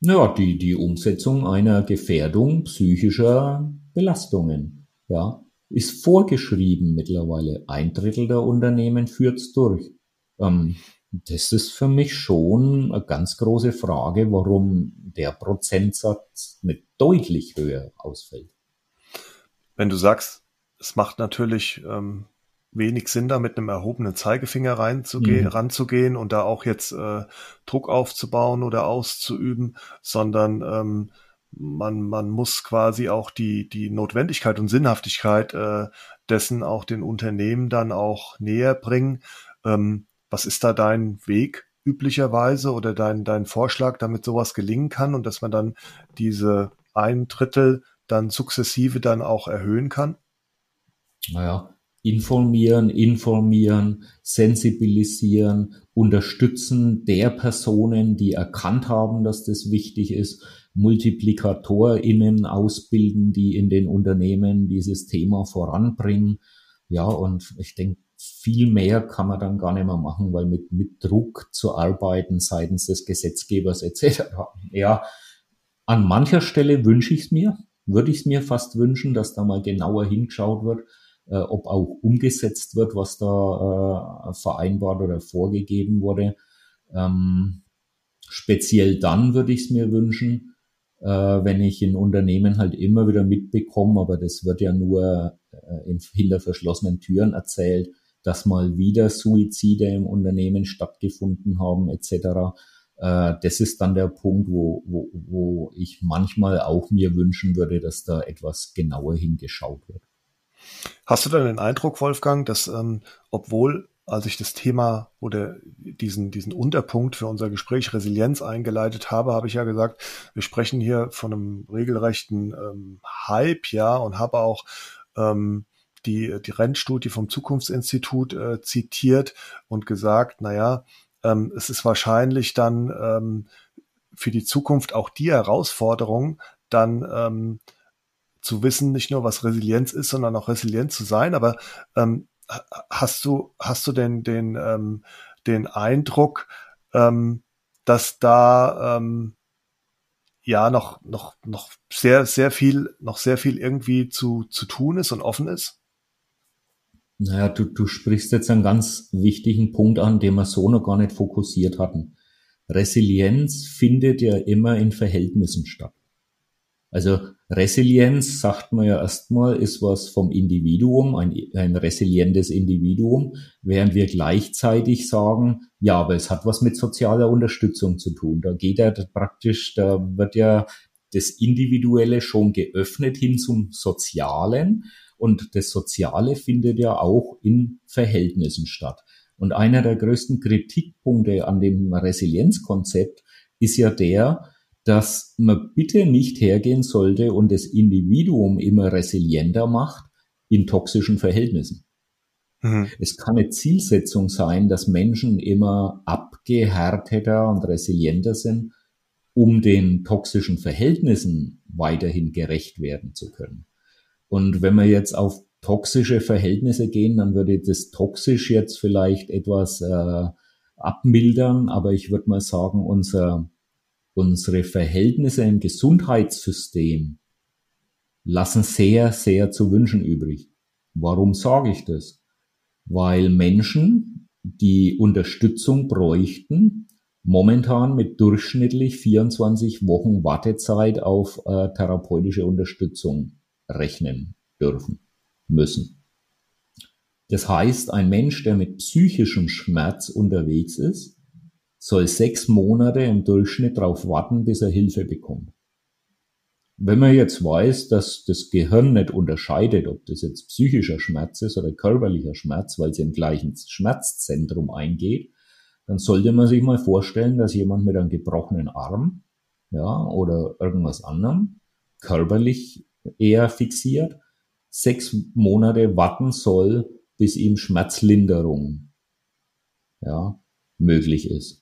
Naja, die, die Umsetzung einer Gefährdung psychischer Belastungen, ja, ist vorgeschrieben mittlerweile. Ein Drittel der Unternehmen führt's durch. Ähm, das ist für mich schon eine ganz große Frage, warum der Prozentsatz nicht deutlich höher ausfällt. Wenn du sagst, es macht natürlich ähm, wenig Sinn, da mit einem erhobenen Zeigefinger reinzugehen, mhm. ranzugehen und da auch jetzt äh, Druck aufzubauen oder auszuüben, sondern ähm, man, man muss quasi auch die, die Notwendigkeit und Sinnhaftigkeit äh, dessen auch den Unternehmen dann auch näher bringen. Ähm, was ist da dein Weg üblicherweise oder dein, dein Vorschlag, damit sowas gelingen kann und dass man dann diese ein Drittel dann sukzessive dann auch erhöhen kann? Naja, informieren, informieren, sensibilisieren, unterstützen der Personen, die erkannt haben, dass das wichtig ist, MultiplikatorInnen ausbilden, die in den Unternehmen dieses Thema voranbringen. Ja, und ich denke, viel mehr kann man dann gar nicht mehr machen, weil mit, mit Druck zu arbeiten seitens des Gesetzgebers etc. Ja, an mancher Stelle wünsche ich es mir, würde ich es mir fast wünschen, dass da mal genauer hingeschaut wird, äh, ob auch umgesetzt wird, was da äh, vereinbart oder vorgegeben wurde. Ähm, speziell dann würde ich es mir wünschen, wenn ich in Unternehmen halt immer wieder mitbekomme, aber das wird ja nur äh, in, hinter verschlossenen Türen erzählt, dass mal wieder Suizide im Unternehmen stattgefunden haben etc. Äh, das ist dann der Punkt, wo, wo, wo ich manchmal auch mir wünschen würde, dass da etwas genauer hingeschaut wird. Hast du dann den Eindruck, Wolfgang, dass ähm, obwohl als ich das Thema oder diesen, diesen Unterpunkt für unser Gespräch Resilienz eingeleitet habe, habe ich ja gesagt, wir sprechen hier von einem regelrechten ähm, Hype, ja, und habe auch ähm, die, die Rennstudie vom Zukunftsinstitut äh, zitiert und gesagt, naja, ähm, es ist wahrscheinlich dann ähm, für die Zukunft auch die Herausforderung, dann ähm, zu wissen, nicht nur was Resilienz ist, sondern auch resilient zu sein. Aber ähm, hast du, hast du denn den, ähm, den Eindruck, ähm, dass da ähm, ja noch, noch, noch sehr, sehr viel, noch sehr viel irgendwie zu, zu tun ist und offen ist? Naja, du, du sprichst jetzt einen ganz wichtigen Punkt an, den wir so noch gar nicht fokussiert hatten. Resilienz findet ja immer in Verhältnissen statt. Also Resilienz, sagt man ja erstmal, ist was vom Individuum, ein, ein resilientes Individuum, während wir gleichzeitig sagen, ja, aber es hat was mit sozialer Unterstützung zu tun. Da geht ja praktisch, da wird ja das Individuelle schon geöffnet hin zum Sozialen und das Soziale findet ja auch in Verhältnissen statt. Und einer der größten Kritikpunkte an dem Resilienzkonzept ist ja der, dass man bitte nicht hergehen sollte und das Individuum immer resilienter macht in toxischen Verhältnissen. Mhm. Es kann eine Zielsetzung sein, dass Menschen immer abgehärteter und resilienter sind, um den toxischen Verhältnissen weiterhin gerecht werden zu können. Und wenn wir jetzt auf toxische Verhältnisse gehen, dann würde das toxisch jetzt vielleicht etwas äh, abmildern, aber ich würde mal sagen, unser, unsere Verhältnisse im Gesundheitssystem lassen sehr, sehr zu wünschen übrig. Warum sage ich das? Weil Menschen, die Unterstützung bräuchten, momentan mit durchschnittlich 24 Wochen Wartezeit auf äh, therapeutische Unterstützung rechnen dürfen, müssen. Das heißt, ein Mensch, der mit psychischem Schmerz unterwegs ist, soll sechs Monate im Durchschnitt darauf warten, bis er Hilfe bekommt. wenn man jetzt weiß, dass das Gehirn nicht unterscheidet, ob das jetzt psychischer Schmerz ist oder körperlicher Schmerz, weil es im gleichen Schmerzzentrum eingeht, dann sollte man sich mal vorstellen, dass jemand mit einem gebrochenen Arm, ja, oder irgendwas anderem, körperlich eher fixiert, sechs Monate warten soll, bis ihm Schmerzlinderung, ja, möglich ist.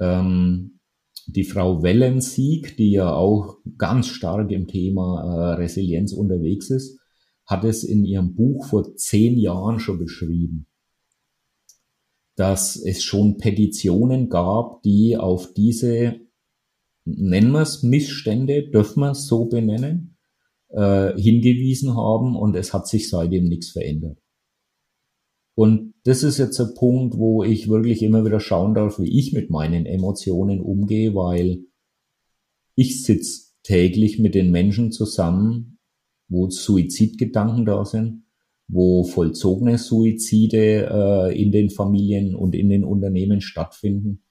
Ähm, die Frau Wellensieg, die ja auch ganz stark im Thema äh, Resilienz unterwegs ist, hat es in ihrem Buch vor zehn Jahren schon beschrieben, dass es schon Petitionen gab, die auf diese, nennen wir es Missstände, dürfen wir es so benennen, äh, hingewiesen haben und es hat sich seitdem nichts verändert. Und das ist jetzt ein Punkt, wo ich wirklich immer wieder schauen darf, wie ich mit meinen Emotionen umgehe, weil ich sitze täglich mit den Menschen zusammen, wo Suizidgedanken da sind, wo vollzogene Suizide äh, in den Familien und in den Unternehmen stattfinden.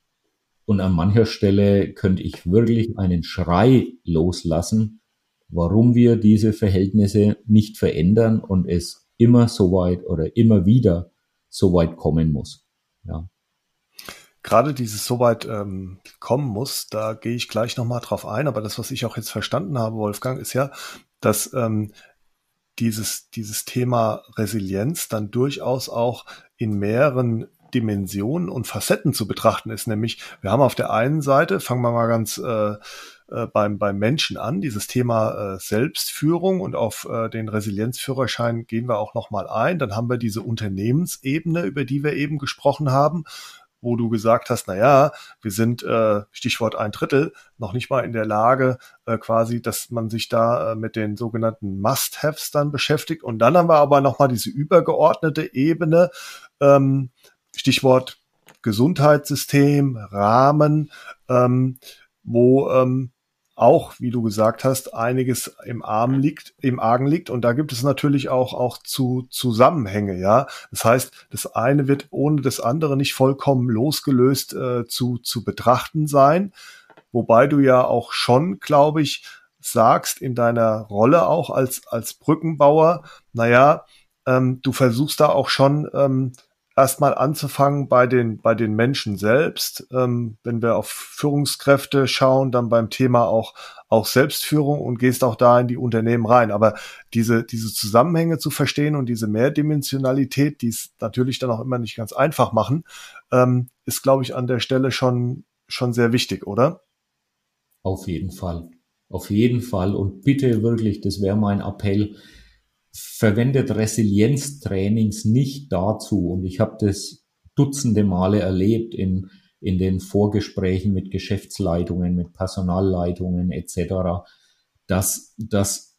Und an mancher Stelle könnte ich wirklich einen Schrei loslassen, warum wir diese Verhältnisse nicht verändern und es immer so weit oder immer wieder so weit kommen muss. Ja. Gerade dieses so weit ähm, kommen muss, da gehe ich gleich nochmal drauf ein, aber das, was ich auch jetzt verstanden habe, Wolfgang, ist ja, dass ähm, dieses, dieses Thema Resilienz dann durchaus auch in mehreren Dimensionen und Facetten zu betrachten ist. Nämlich, wir haben auf der einen Seite, fangen wir mal ganz äh, äh, beim, beim Menschen an, dieses Thema äh, Selbstführung und auf äh, den Resilienzführerschein gehen wir auch nochmal ein. Dann haben wir diese Unternehmensebene, über die wir eben gesprochen haben, wo du gesagt hast, na ja, wir sind, äh, Stichwort ein Drittel, noch nicht mal in der Lage, äh, quasi, dass man sich da äh, mit den sogenannten Must-Haves dann beschäftigt. Und dann haben wir aber nochmal diese übergeordnete Ebene, ähm, Stichwort Gesundheitssystem, Rahmen, ähm, wo ähm, auch, wie du gesagt hast, einiges im Arm liegt, im Argen liegt. Und da gibt es natürlich auch, auch zu Zusammenhänge, ja. Das heißt, das eine wird ohne das andere nicht vollkommen losgelöst äh, zu, zu betrachten sein. Wobei du ja auch schon, glaube ich, sagst in deiner Rolle auch als, als Brückenbauer, naja, ähm, du versuchst da auch schon ähm, erstmal anzufangen bei den, bei den Menschen selbst. Ähm, wenn wir auf Führungskräfte schauen, dann beim Thema auch, auch Selbstführung und gehst auch da in die Unternehmen rein. Aber diese, diese Zusammenhänge zu verstehen und diese Mehrdimensionalität, die es natürlich dann auch immer nicht ganz einfach machen, ähm, ist, glaube ich, an der Stelle schon, schon sehr wichtig, oder? Auf jeden Fall. Auf jeden Fall. Und bitte wirklich, das wäre mein Appell, verwendet Resilienztrainings nicht dazu, und ich habe das dutzende Male erlebt in, in den Vorgesprächen mit Geschäftsleitungen, mit Personalleitungen etc., dass das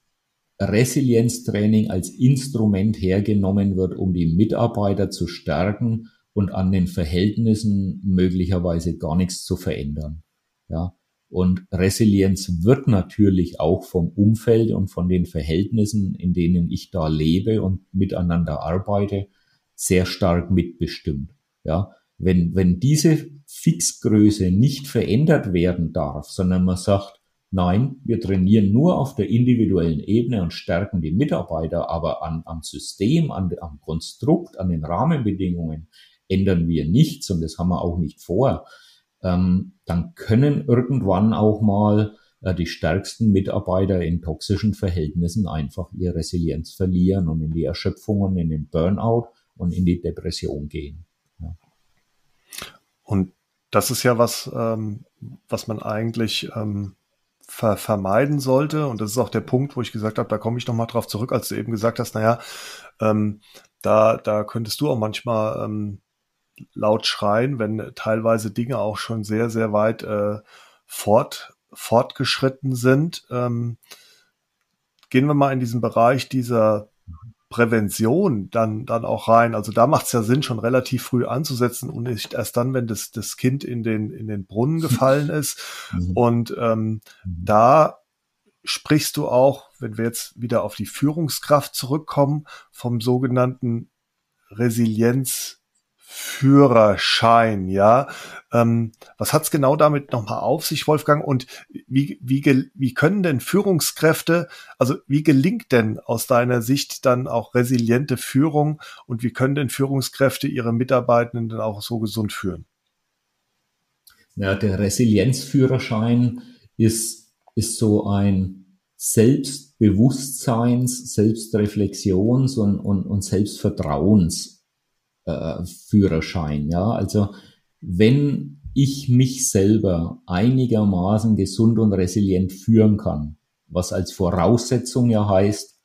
Resilienztraining als Instrument hergenommen wird, um die Mitarbeiter zu stärken und an den Verhältnissen möglicherweise gar nichts zu verändern. Ja, und Resilienz wird natürlich auch vom Umfeld und von den Verhältnissen, in denen ich da lebe und miteinander arbeite, sehr stark mitbestimmt. Ja, wenn, wenn diese Fixgröße nicht verändert werden darf, sondern man sagt, nein, wir trainieren nur auf der individuellen Ebene und stärken die Mitarbeiter, aber an, am System, an, am Konstrukt, an den Rahmenbedingungen ändern wir nichts und das haben wir auch nicht vor, ähm, dann können irgendwann auch mal äh, die stärksten Mitarbeiter in toxischen Verhältnissen einfach ihre Resilienz verlieren und in die Erschöpfung und in den Burnout und in die Depression gehen. Ja. Und das ist ja was, ähm, was man eigentlich ähm, ver vermeiden sollte. Und das ist auch der Punkt, wo ich gesagt habe, da komme ich nochmal drauf zurück, als du eben gesagt hast, naja, ähm, da, da könntest du auch manchmal ähm, laut schreien, wenn teilweise Dinge auch schon sehr, sehr weit äh, fort, fortgeschritten sind. Ähm, gehen wir mal in diesen Bereich dieser Prävention dann, dann auch rein. Also da macht es ja Sinn, schon relativ früh anzusetzen und nicht erst dann, wenn das, das Kind in den, in den Brunnen gefallen ist. Mhm. Und ähm, mhm. da sprichst du auch, wenn wir jetzt wieder auf die Führungskraft zurückkommen, vom sogenannten Resilienz Führerschein, ja. Ähm, was hat's genau damit nochmal auf sich, Wolfgang? Und wie, wie, wie können denn Führungskräfte, also wie gelingt denn aus deiner Sicht dann auch resiliente Führung und wie können denn Führungskräfte ihre Mitarbeitenden auch so gesund führen? Ja, der Resilienzführerschein ist, ist so ein Selbstbewusstseins, Selbstreflexions- und, und, und Selbstvertrauens äh, Führerschein. Ja, also wenn ich mich selber einigermaßen gesund und resilient führen kann, was als Voraussetzung ja heißt,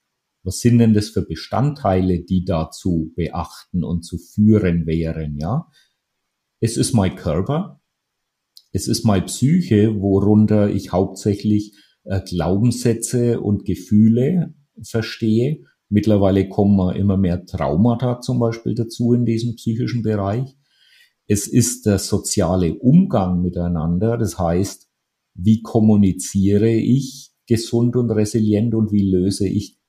was sind denn das für Bestandteile, die dazu beachten und zu führen wären, ja? Es ist mein Körper, es ist meine Psyche, worunter ich hauptsächlich äh, Glaubenssätze und Gefühle verstehe. Mittlerweile kommen immer mehr Traumata zum Beispiel dazu in diesem psychischen Bereich. Es ist der soziale Umgang miteinander. Das heißt, wie kommuniziere ich gesund und resilient und wie löse ich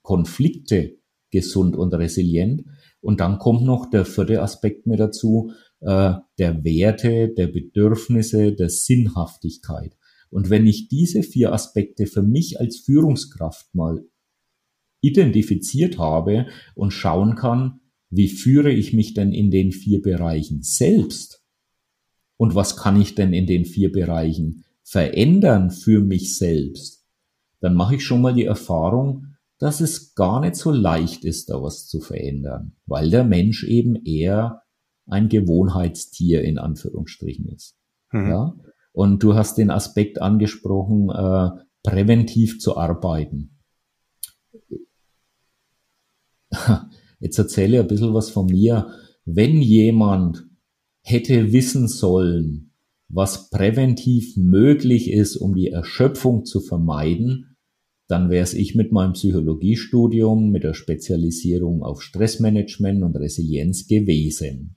Konflikte gesund und resilient. Und dann kommt noch der vierte Aspekt mit dazu, äh, der Werte, der Bedürfnisse, der Sinnhaftigkeit. Und wenn ich diese vier Aspekte für mich als Führungskraft mal identifiziert habe und schauen kann, wie führe ich mich denn in den vier Bereichen selbst? Und was kann ich denn in den vier Bereichen verändern für mich selbst? Dann mache ich schon mal die Erfahrung, dass es gar nicht so leicht ist, da was zu verändern, weil der Mensch eben eher ein Gewohnheitstier in Anführungsstrichen ist. Mhm. Ja? Und du hast den Aspekt angesprochen, äh, präventiv zu arbeiten. Jetzt erzähle ich ein bisschen was von mir. Wenn jemand hätte wissen sollen, was präventiv möglich ist, um die Erschöpfung zu vermeiden, dann wäre es ich mit meinem Psychologiestudium, mit der Spezialisierung auf Stressmanagement und Resilienz gewesen.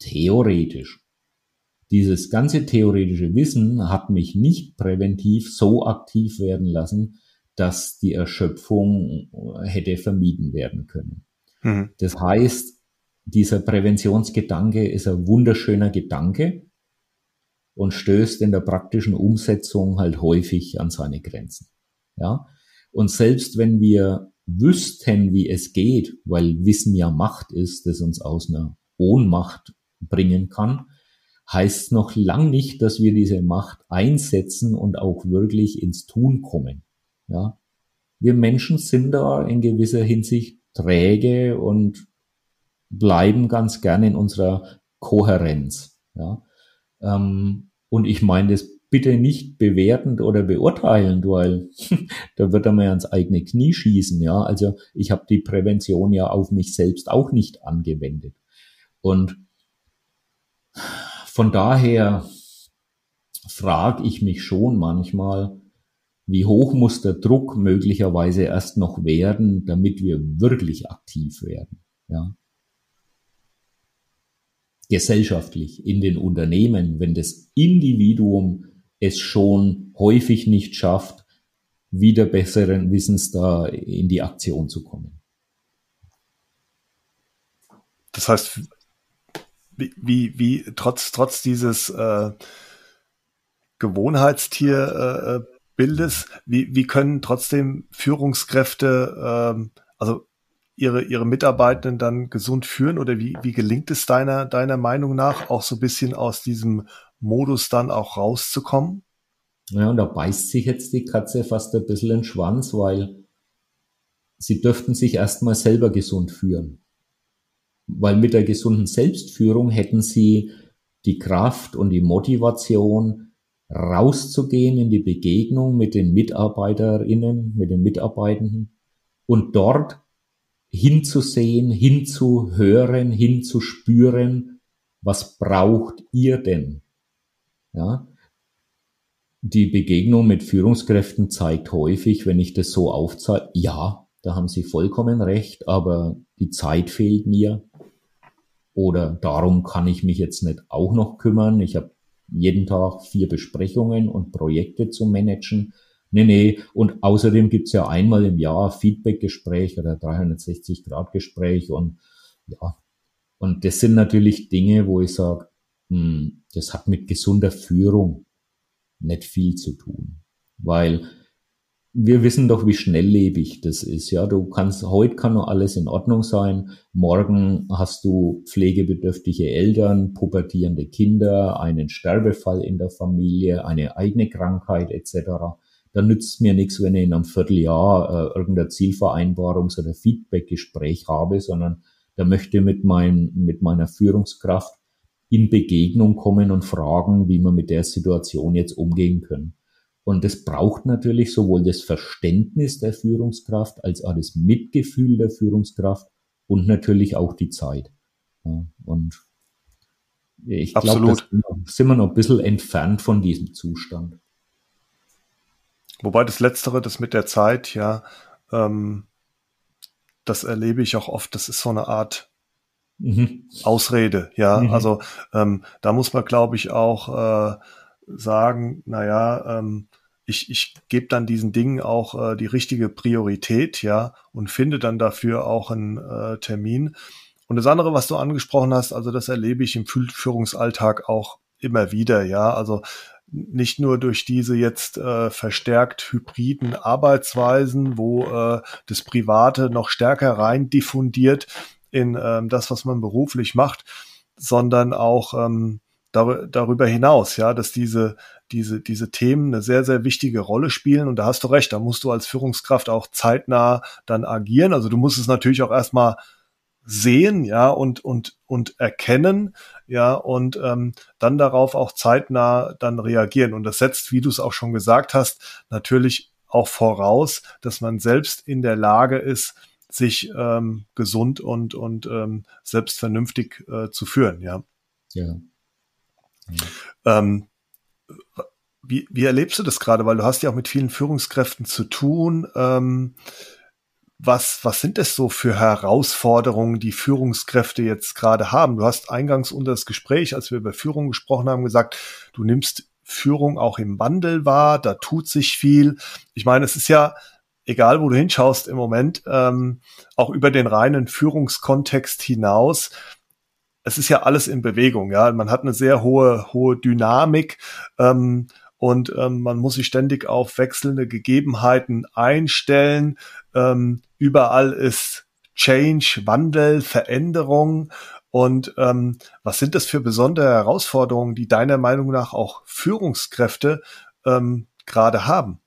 Theoretisch. Dieses ganze theoretische Wissen hat mich nicht präventiv so aktiv werden lassen, dass die Erschöpfung hätte vermieden werden können. Mhm. Das heißt, dieser Präventionsgedanke ist ein wunderschöner Gedanke und stößt in der praktischen Umsetzung halt häufig an seine Grenzen. Ja. Und selbst wenn wir wüssten, wie es geht, weil Wissen ja Macht ist, das uns aus einer Ohnmacht bringen kann, heißt noch lang nicht, dass wir diese Macht einsetzen und auch wirklich ins Tun kommen. Ja, wir Menschen sind da in gewisser Hinsicht träge und bleiben ganz gerne in unserer Kohärenz. Ja, ähm, und ich meine das bitte nicht bewertend oder beurteilend, weil da wird er mir ans eigene Knie schießen. Ja, also ich habe die Prävention ja auf mich selbst auch nicht angewendet. Und von daher frage ich mich schon manchmal, wie hoch muss der Druck möglicherweise erst noch werden, damit wir wirklich aktiv werden. Ja. Gesellschaftlich, in den Unternehmen, wenn das Individuum es schon häufig nicht schafft, wieder besseren Wissens da in die Aktion zu kommen. Das heißt, wie, wie, wie trotz, trotz dieses äh, Gewohnheitstier äh, Bildes, wie, wie können trotzdem Führungskräfte, ähm, also ihre, ihre Mitarbeitenden dann gesund führen oder wie, wie gelingt es deiner, deiner Meinung nach, auch so ein bisschen aus diesem Modus dann auch rauszukommen? Ja, und da beißt sich jetzt die Katze fast ein bisschen in den Schwanz, weil sie dürften sich erstmal selber gesund führen. Weil mit der gesunden Selbstführung hätten sie die Kraft und die Motivation, rauszugehen in die Begegnung mit den MitarbeiterInnen, mit den Mitarbeitenden und dort hinzusehen, hinzuhören, hinzuspüren, was braucht ihr denn? Ja. Die Begegnung mit Führungskräften zeigt häufig, wenn ich das so aufzeige, ja, da haben sie vollkommen recht, aber die Zeit fehlt mir. Oder darum kann ich mich jetzt nicht auch noch kümmern. Ich habe jeden Tag vier Besprechungen und Projekte zu managen. Nee, nee. Und außerdem gibt's ja einmal im Jahr Feedback-Gespräch oder 360-Grad-Gespräch und ja, Und das sind natürlich Dinge, wo ich sage, hm, das hat mit gesunder Führung nicht viel zu tun. Weil wir wissen doch, wie schnelllebig das ist. Ja, du kannst, heute kann noch alles in Ordnung sein. Morgen hast du pflegebedürftige Eltern, pubertierende Kinder, einen Sterbefall in der Familie, eine eigene Krankheit etc. Dann nützt mir nichts, wenn ich in einem Vierteljahr äh, irgendeine Zielvereinbarungs- oder Feedbackgespräch habe, sondern da möchte mit, mein, mit meiner Führungskraft in Begegnung kommen und fragen, wie wir mit der Situation jetzt umgehen können. Und das braucht natürlich sowohl das Verständnis der Führungskraft als auch das Mitgefühl der Führungskraft und natürlich auch die Zeit. Und ich glaube, sind wir noch ein bisschen entfernt von diesem Zustand. Wobei das Letztere, das mit der Zeit, ja, ähm, das erlebe ich auch oft, das ist so eine Art mhm. Ausrede, ja. Mhm. Also ähm, da muss man, glaube ich, auch äh, sagen, naja, ähm, ich, ich gebe dann diesen Dingen auch äh, die richtige Priorität, ja, und finde dann dafür auch einen äh, Termin. Und das andere, was du angesprochen hast, also das erlebe ich im Führungsalltag auch immer wieder, ja. Also nicht nur durch diese jetzt äh, verstärkt hybriden Arbeitsweisen, wo äh, das Private noch stärker rein diffundiert in ähm, das, was man beruflich macht, sondern auch ähm, dar darüber hinaus, ja, dass diese diese, diese Themen eine sehr, sehr wichtige Rolle spielen. Und da hast du recht, da musst du als Führungskraft auch zeitnah dann agieren. Also du musst es natürlich auch erstmal sehen, ja, und, und, und erkennen, ja, und ähm, dann darauf auch zeitnah dann reagieren. Und das setzt, wie du es auch schon gesagt hast, natürlich auch voraus, dass man selbst in der Lage ist, sich ähm, gesund und, und ähm, selbst vernünftig äh, zu führen, ja. Ja. ja. Ähm, wie, wie erlebst du das gerade? Weil du hast ja auch mit vielen Führungskräften zu tun. Ähm, was, was sind es so für Herausforderungen, die Führungskräfte jetzt gerade haben? Du hast eingangs unter das Gespräch, als wir über Führung gesprochen haben, gesagt, du nimmst Führung auch im Wandel wahr, da tut sich viel. Ich meine, es ist ja, egal wo du hinschaust im Moment, ähm, auch über den reinen Führungskontext hinaus, es ist ja alles in Bewegung, ja. Man hat eine sehr hohe, hohe Dynamik ähm, und ähm, man muss sich ständig auf wechselnde Gegebenheiten einstellen. Ähm, überall ist Change, Wandel, Veränderung. Und ähm, was sind das für besondere Herausforderungen, die deiner Meinung nach auch Führungskräfte ähm, gerade haben?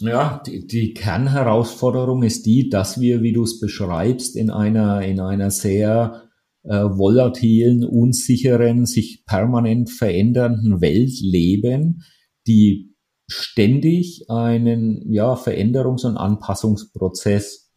Ja, die, die Kernherausforderung ist die, dass wir, wie du es beschreibst, in einer, in einer sehr äh, volatilen, unsicheren, sich permanent verändernden Welt leben, die ständig einen ja, Veränderungs- und Anpassungsprozess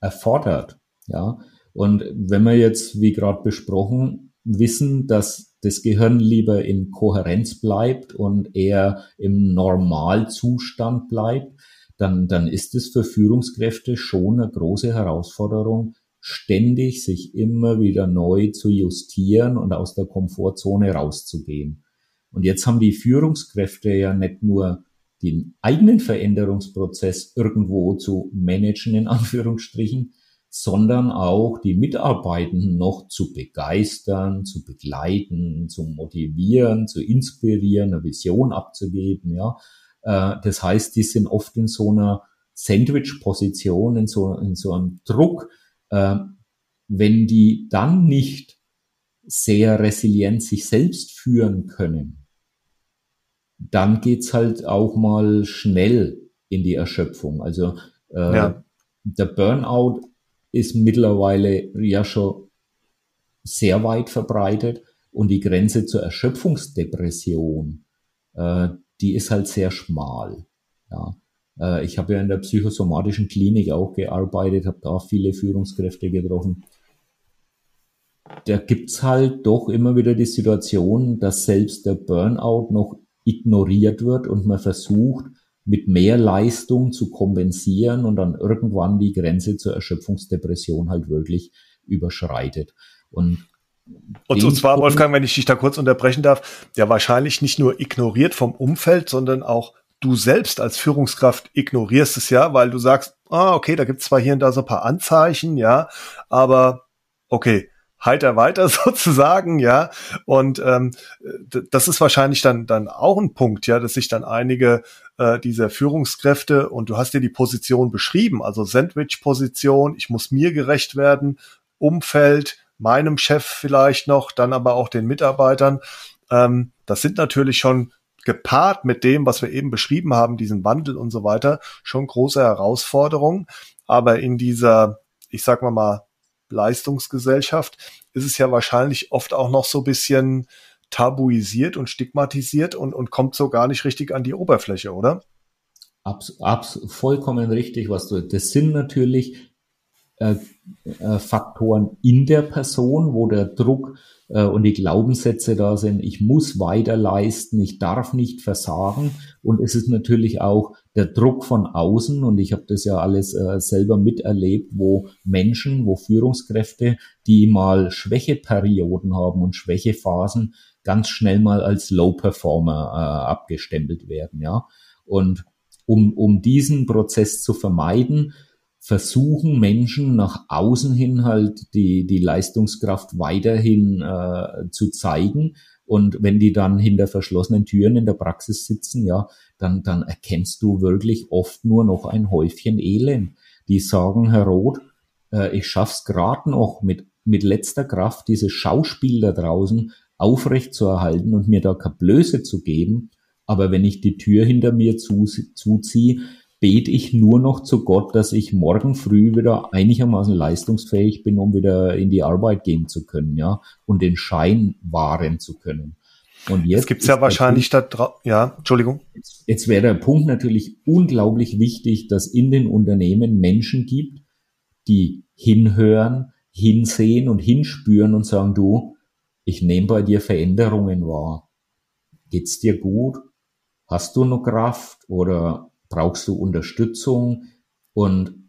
erfordert. Ja, und wenn wir jetzt, wie gerade besprochen, wissen, dass das Gehirn lieber in Kohärenz bleibt und eher im Normalzustand bleibt, dann, dann ist es für Führungskräfte schon eine große Herausforderung, ständig sich immer wieder neu zu justieren und aus der Komfortzone rauszugehen. Und jetzt haben die Führungskräfte ja nicht nur den eigenen Veränderungsprozess irgendwo zu managen, in Anführungsstrichen, sondern auch die Mitarbeitenden noch zu begeistern, zu begleiten, zu motivieren, zu inspirieren, eine Vision abzugeben, ja. Äh, das heißt, die sind oft in so einer Sandwich-Position, in so, in so einem Druck, äh, wenn die dann nicht sehr resilient sich selbst führen können, dann geht's halt auch mal schnell in die Erschöpfung. Also äh, ja. der Burnout ist mittlerweile ja schon sehr weit verbreitet und die Grenze zur Erschöpfungsdepression, äh, die ist halt sehr schmal. Ja. Äh, ich habe ja in der psychosomatischen Klinik auch gearbeitet, habe da viele Führungskräfte getroffen. Da gibt's halt doch immer wieder die Situation, dass selbst der Burnout noch ignoriert wird und man versucht, mit mehr Leistung zu kompensieren und dann irgendwann die Grenze zur Erschöpfungsdepression halt wirklich überschreitet. Und und, und zwar, Wolfgang, wenn ich dich da kurz unterbrechen darf, ja wahrscheinlich nicht nur ignoriert vom Umfeld, sondern auch du selbst als Führungskraft ignorierst es ja, weil du sagst, ah, okay, da gibt es zwar hier und da so ein paar Anzeichen, ja, aber okay, heiter weiter sozusagen, ja. Und ähm, das ist wahrscheinlich dann dann auch ein Punkt, ja, dass sich dann einige äh, dieser Führungskräfte und du hast dir die Position beschrieben, also Sandwich-Position, ich muss mir gerecht werden, Umfeld, meinem Chef vielleicht noch, dann aber auch den Mitarbeitern. Ähm, das sind natürlich schon gepaart mit dem, was wir eben beschrieben haben, diesen Wandel und so weiter, schon große Herausforderungen. Aber in dieser, ich sag mal mal, Leistungsgesellschaft ist es ja wahrscheinlich oft auch noch so bisschen tabuisiert und stigmatisiert und, und kommt so gar nicht richtig an die Oberfläche, oder? Abs, abs, vollkommen richtig, was du. Das sind natürlich äh, Faktoren in der Person, wo der Druck äh, und die Glaubenssätze da sind, ich muss weiter leisten, ich darf nicht versagen. Und es ist natürlich auch der Druck von außen, und ich habe das ja alles äh, selber miterlebt, wo Menschen, wo Führungskräfte, die mal Schwächeperioden haben und Schwächephasen, ganz schnell mal als Low-Performer äh, abgestempelt werden. Ja? Und um, um diesen Prozess zu vermeiden, versuchen Menschen nach außen hin halt die, die Leistungskraft weiterhin äh, zu zeigen. Und wenn die dann hinter verschlossenen Türen in der Praxis sitzen, ja, dann, dann erkennst du wirklich oft nur noch ein Häufchen Elend. Die sagen, Herr Roth, äh, ich schaff's gerade noch mit, mit letzter Kraft, dieses Schauspiel da draußen aufrecht zu erhalten und mir da keine Blöße zu geben. Aber wenn ich die Tür hinter mir zu, zuziehe, bete ich nur noch zu Gott, dass ich morgen früh wieder einigermaßen leistungsfähig bin, um wieder in die Arbeit gehen zu können, ja, und den Schein wahren zu können. Und jetzt gibt es ja wahrscheinlich da ja, Entschuldigung. Jetzt, jetzt wäre der Punkt natürlich unglaublich wichtig, dass in den Unternehmen Menschen gibt, die hinhören, hinsehen und hinspüren und sagen, du, ich nehme bei dir Veränderungen wahr. Geht's dir gut? Hast du noch Kraft oder brauchst du Unterstützung? Und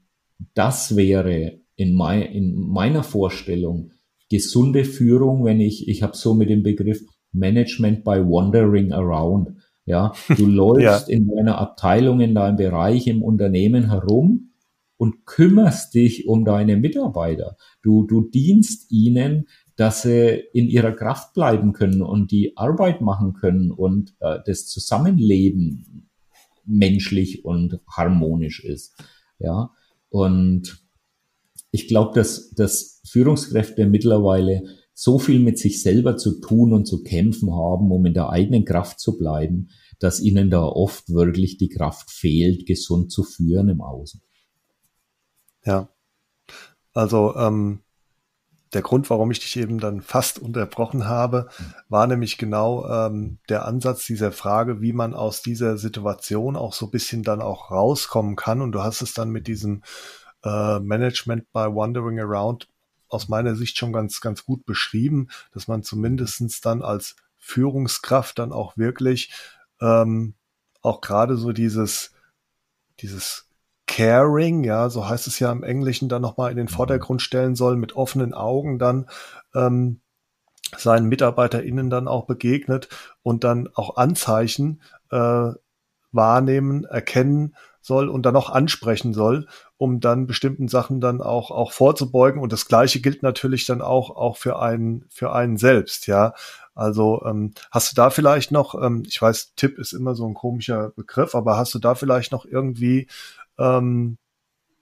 das wäre in, mein, in meiner Vorstellung gesunde Führung, wenn ich, ich habe so mit dem Begriff Management by Wandering Around. Ja, du läufst ja. in deiner Abteilung, in deinem Bereich, im Unternehmen herum und kümmerst dich um deine Mitarbeiter. Du, du dienst ihnen, dass sie in ihrer Kraft bleiben können und die Arbeit machen können und äh, das Zusammenleben menschlich und harmonisch ist. Ja, und ich glaube, dass, dass Führungskräfte mittlerweile so viel mit sich selber zu tun und zu kämpfen haben, um in der eigenen Kraft zu bleiben, dass ihnen da oft wirklich die Kraft fehlt, gesund zu führen im Außen. Ja, also ähm, der Grund, warum ich dich eben dann fast unterbrochen habe, war nämlich genau ähm, der Ansatz dieser Frage, wie man aus dieser Situation auch so bisschen dann auch rauskommen kann. Und du hast es dann mit diesem äh, Management by Wandering Around aus meiner Sicht schon ganz, ganz gut beschrieben, dass man zumindestens dann als Führungskraft dann auch wirklich ähm, auch gerade so dieses, dieses caring, ja, so heißt es ja im Englischen, dann nochmal in den mhm. Vordergrund stellen soll, mit offenen Augen dann ähm, seinen MitarbeiterInnen dann auch begegnet und dann auch Anzeichen äh, wahrnehmen, erkennen soll und dann auch ansprechen soll, um dann bestimmten Sachen dann auch, auch vorzubeugen. Und das Gleiche gilt natürlich dann auch, auch für einen, für einen selbst, ja. Also ähm, hast du da vielleicht noch, ähm, ich weiß, Tipp ist immer so ein komischer Begriff, aber hast du da vielleicht noch irgendwie ähm,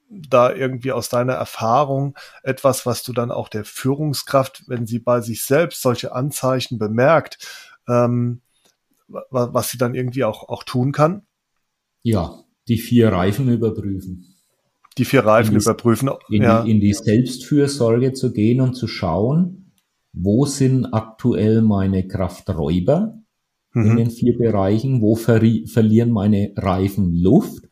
da irgendwie aus deiner Erfahrung etwas, was du dann auch der Führungskraft, wenn sie bei sich selbst solche Anzeichen bemerkt, ähm, was sie dann irgendwie auch, auch tun kann? Ja, die vier Reifen überprüfen. Die vier Reifen in die, überprüfen. In, ja. die, in die Selbstfürsorge zu gehen und zu schauen, wo sind aktuell meine Krafträuber mhm. in den vier Bereichen, wo verlieren meine Reifen Luft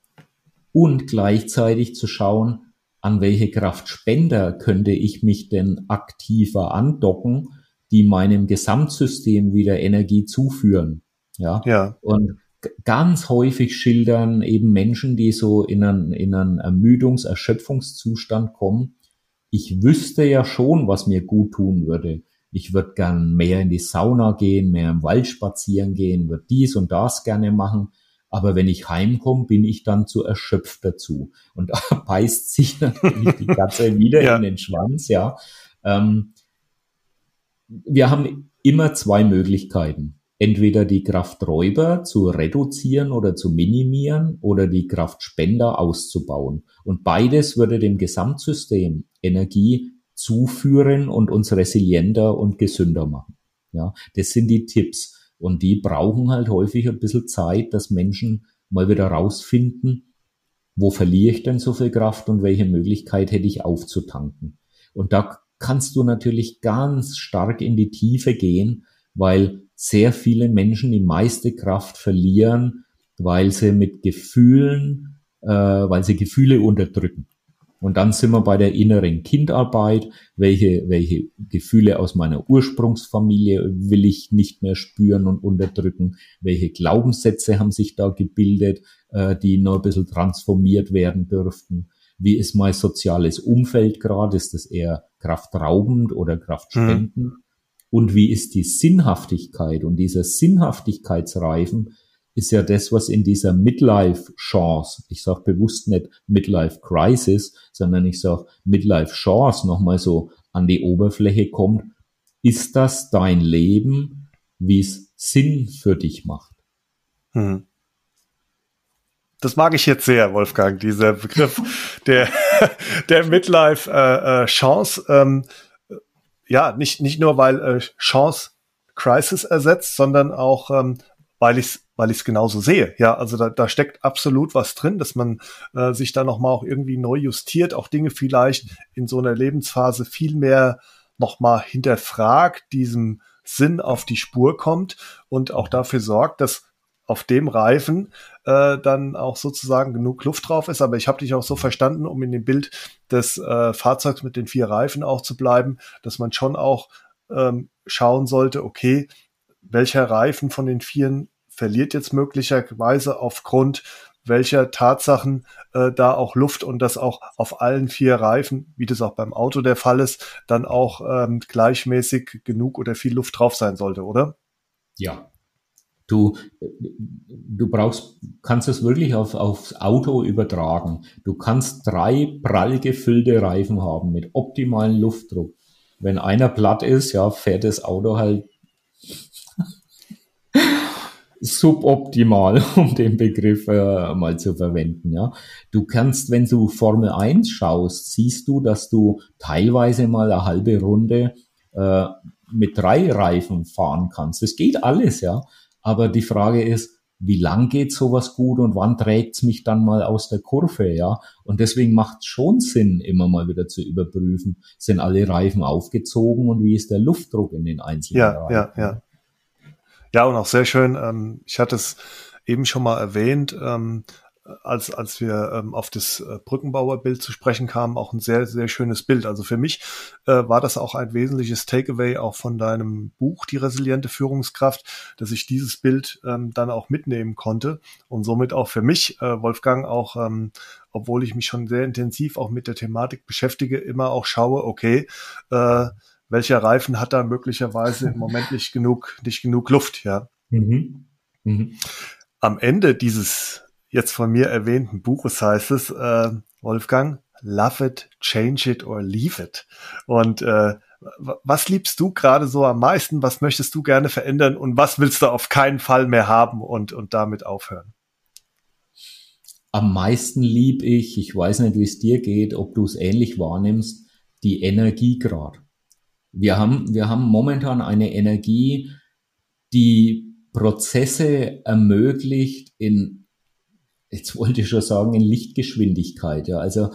und gleichzeitig zu schauen, an welche Kraftspender könnte ich mich denn aktiver andocken, die meinem Gesamtsystem wieder Energie zuführen. Ja. ja. Und ganz häufig schildern eben Menschen, die so in einen, in einen Ermüdungs-, Erschöpfungszustand kommen. Ich wüsste ja schon, was mir gut tun würde. Ich würde gern mehr in die Sauna gehen, mehr im Wald spazieren gehen, würde dies und das gerne machen. Aber wenn ich heimkomme, bin ich dann zu erschöpft dazu. Und da beißt sich natürlich die Katze wieder ja. in den Schwanz, ja. Ähm, wir haben immer zwei Möglichkeiten. Entweder die Krafträuber zu reduzieren oder zu minimieren oder die Kraftspender auszubauen. Und beides würde dem Gesamtsystem Energie zuführen und uns resilienter und gesünder machen. Ja, das sind die Tipps. Und die brauchen halt häufig ein bisschen Zeit, dass Menschen mal wieder rausfinden, wo verliere ich denn so viel Kraft und welche Möglichkeit hätte ich aufzutanken. Und da kannst du natürlich ganz stark in die Tiefe gehen, weil sehr viele Menschen die meiste Kraft verlieren, weil sie mit Gefühlen, äh, weil sie Gefühle unterdrücken. Und dann sind wir bei der inneren Kindarbeit. Welche, welche Gefühle aus meiner Ursprungsfamilie will ich nicht mehr spüren und unterdrücken? Welche Glaubenssätze haben sich da gebildet, äh, die noch ein bisschen transformiert werden dürften? Wie ist mein soziales Umfeld gerade? Ist das eher kraftraubend oder kraftspendend? Mhm. Und wie ist die Sinnhaftigkeit? Und dieser Sinnhaftigkeitsreifen ist ja das, was in dieser Midlife-Chance, ich sage bewusst nicht Midlife-Crisis, sondern ich sage Midlife-Chance nochmal so an die Oberfläche kommt. Ist das dein Leben, wie es Sinn für dich macht? Hm. Das mag ich jetzt sehr, Wolfgang, dieser Begriff der, der Midlife-Chance. Äh, äh, ähm, ja, nicht, nicht nur, weil äh, Chance Crisis ersetzt, sondern auch, ähm, weil ich es weil ich es genauso sehe. Ja, also da, da steckt absolut was drin, dass man äh, sich da nochmal auch irgendwie neu justiert, auch Dinge vielleicht in so einer Lebensphase viel mehr nochmal hinterfragt, diesem Sinn auf die Spur kommt und auch dafür sorgt, dass auf dem Reifen äh, dann auch sozusagen genug Luft drauf ist. Aber ich habe dich auch so verstanden, um in dem Bild des äh, Fahrzeugs mit den vier Reifen auch zu bleiben, dass man schon auch ähm, schauen sollte, okay, welcher Reifen von den vieren verliert jetzt möglicherweise aufgrund welcher Tatsachen äh, da auch Luft und das auch auf allen vier Reifen, wie das auch beim Auto der Fall ist, dann auch ähm, gleichmäßig genug oder viel Luft drauf sein sollte, oder? Ja. Du, du brauchst, kannst es wirklich auf, aufs Auto übertragen. Du kannst drei prall gefüllte Reifen haben mit optimalen Luftdruck. Wenn einer platt ist, ja, fährt das Auto halt suboptimal, um den Begriff äh, mal zu verwenden. Ja, du kannst, wenn du Formel 1 schaust, siehst du, dass du teilweise mal eine halbe Runde äh, mit drei Reifen fahren kannst. Das geht alles, ja. Aber die Frage ist, wie lang geht sowas gut und wann trägt's mich dann mal aus der Kurve, ja? Und deswegen macht schon Sinn, immer mal wieder zu überprüfen, sind alle Reifen aufgezogen und wie ist der Luftdruck in den einzelnen ja, Reifen? Ja, ja, ja, und auch sehr schön, ähm, ich hatte es eben schon mal erwähnt, ähm, als, als wir ähm, auf das äh, Brückenbauerbild zu sprechen kamen, auch ein sehr, sehr schönes Bild. Also für mich äh, war das auch ein wesentliches Takeaway auch von deinem Buch, Die resiliente Führungskraft, dass ich dieses Bild ähm, dann auch mitnehmen konnte und somit auch für mich, äh, Wolfgang, auch, ähm, obwohl ich mich schon sehr intensiv auch mit der Thematik beschäftige, immer auch schaue, okay, äh, welcher Reifen hat da möglicherweise im Moment nicht genug, nicht genug Luft, ja. Mhm. Mhm. Am Ende dieses jetzt von mir erwähnten Buches heißt es, äh, Wolfgang, love it, change it or leave it. Und äh, was liebst du gerade so am meisten? Was möchtest du gerne verändern und was willst du auf keinen Fall mehr haben und, und damit aufhören? Am meisten lieb ich, ich weiß nicht, wie es dir geht, ob du es ähnlich wahrnimmst, die Energiegrad. Wir haben, wir haben momentan eine Energie, die Prozesse ermöglicht in, jetzt wollte ich schon sagen, in Lichtgeschwindigkeit. Ja, also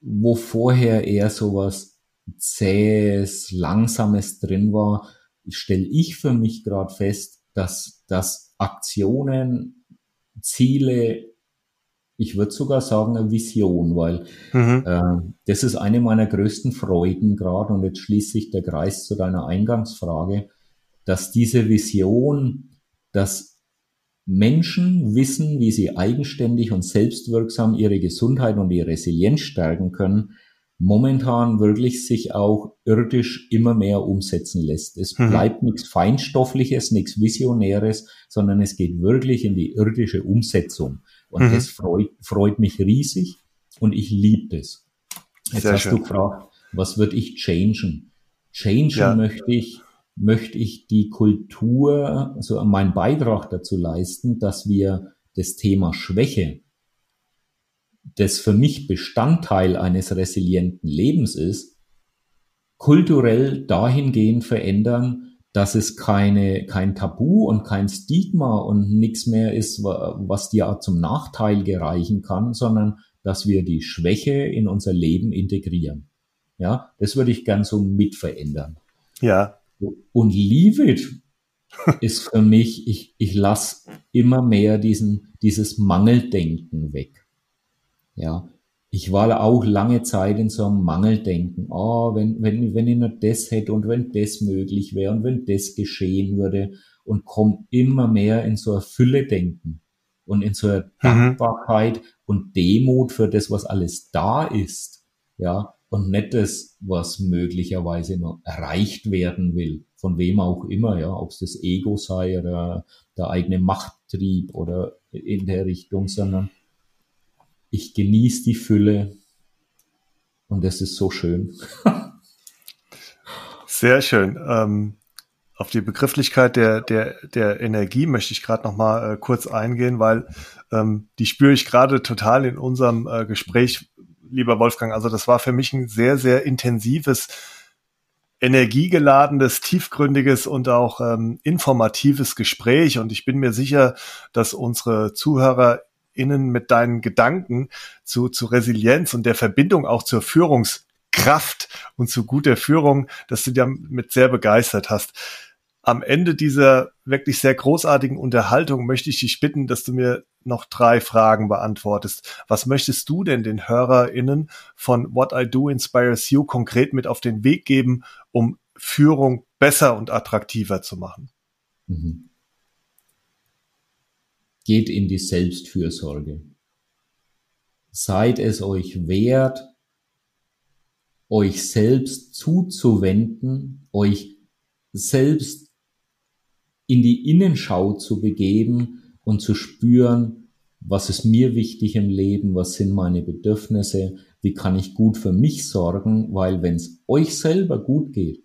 wo vorher eher sowas zähes, langsames drin war, stelle ich für mich gerade fest, dass, dass Aktionen, Ziele ich würde sogar sagen, eine Vision, weil mhm. äh, das ist eine meiner größten Freuden gerade und jetzt schließt sich der Kreis zu deiner Eingangsfrage, dass diese Vision, dass Menschen wissen, wie sie eigenständig und selbstwirksam ihre Gesundheit und ihre Resilienz stärken können, momentan wirklich sich auch irdisch immer mehr umsetzen lässt. Es mhm. bleibt nichts Feinstoffliches, nichts Visionäres, sondern es geht wirklich in die irdische Umsetzung. Und mhm. das freut, freut mich riesig und ich liebe das. Jetzt Sehr hast schön. du gefragt, was würde ich changen? Changen ja. möchte ich, möchte ich die Kultur, also meinen Beitrag dazu leisten, dass wir das Thema Schwäche, das für mich Bestandteil eines resilienten Lebens ist, kulturell dahingehend verändern, dass es keine, kein Tabu und kein Stigma und nichts mehr ist, was dir zum Nachteil gereichen kann, sondern dass wir die Schwäche in unser Leben integrieren. Ja, das würde ich gern so mit verändern. Ja. Und Leave It ist für mich, ich, ich lasse immer mehr diesen, dieses Mangeldenken weg. Ja, ich war auch lange Zeit in so einem Mangeldenken. Oh, wenn, wenn, wenn ich nur das hätte und wenn das möglich wäre und wenn das geschehen würde und komme immer mehr in so ein Fülle-Denken und in so eine mhm. Dankbarkeit und Demut für das, was alles da ist. Ja, und nicht das, was möglicherweise noch erreicht werden will, von wem auch immer, ja, ob es das Ego sei oder der eigene Machttrieb oder in der Richtung, sondern ich genieße die Fülle und es ist so schön. Sehr schön. Ähm, auf die Begrifflichkeit der, der, der Energie möchte ich gerade noch mal äh, kurz eingehen, weil ähm, die spüre ich gerade total in unserem äh, Gespräch, lieber Wolfgang. Also das war für mich ein sehr, sehr intensives, energiegeladenes, tiefgründiges und auch ähm, informatives Gespräch. Und ich bin mir sicher, dass unsere Zuhörer innen mit deinen Gedanken zu, zu Resilienz und der Verbindung auch zur Führungskraft und zu guter Führung, dass du damit sehr begeistert hast. Am Ende dieser wirklich sehr großartigen Unterhaltung möchte ich dich bitten, dass du mir noch drei Fragen beantwortest. Was möchtest du denn den HörerInnen von What I Do Inspires You konkret mit auf den Weg geben, um Führung besser und attraktiver zu machen? Mhm geht in die Selbstfürsorge. Seid es euch wert, euch selbst zuzuwenden, euch selbst in die Innenschau zu begeben und zu spüren, was ist mir wichtig im Leben, was sind meine Bedürfnisse, wie kann ich gut für mich sorgen, weil wenn es euch selber gut geht,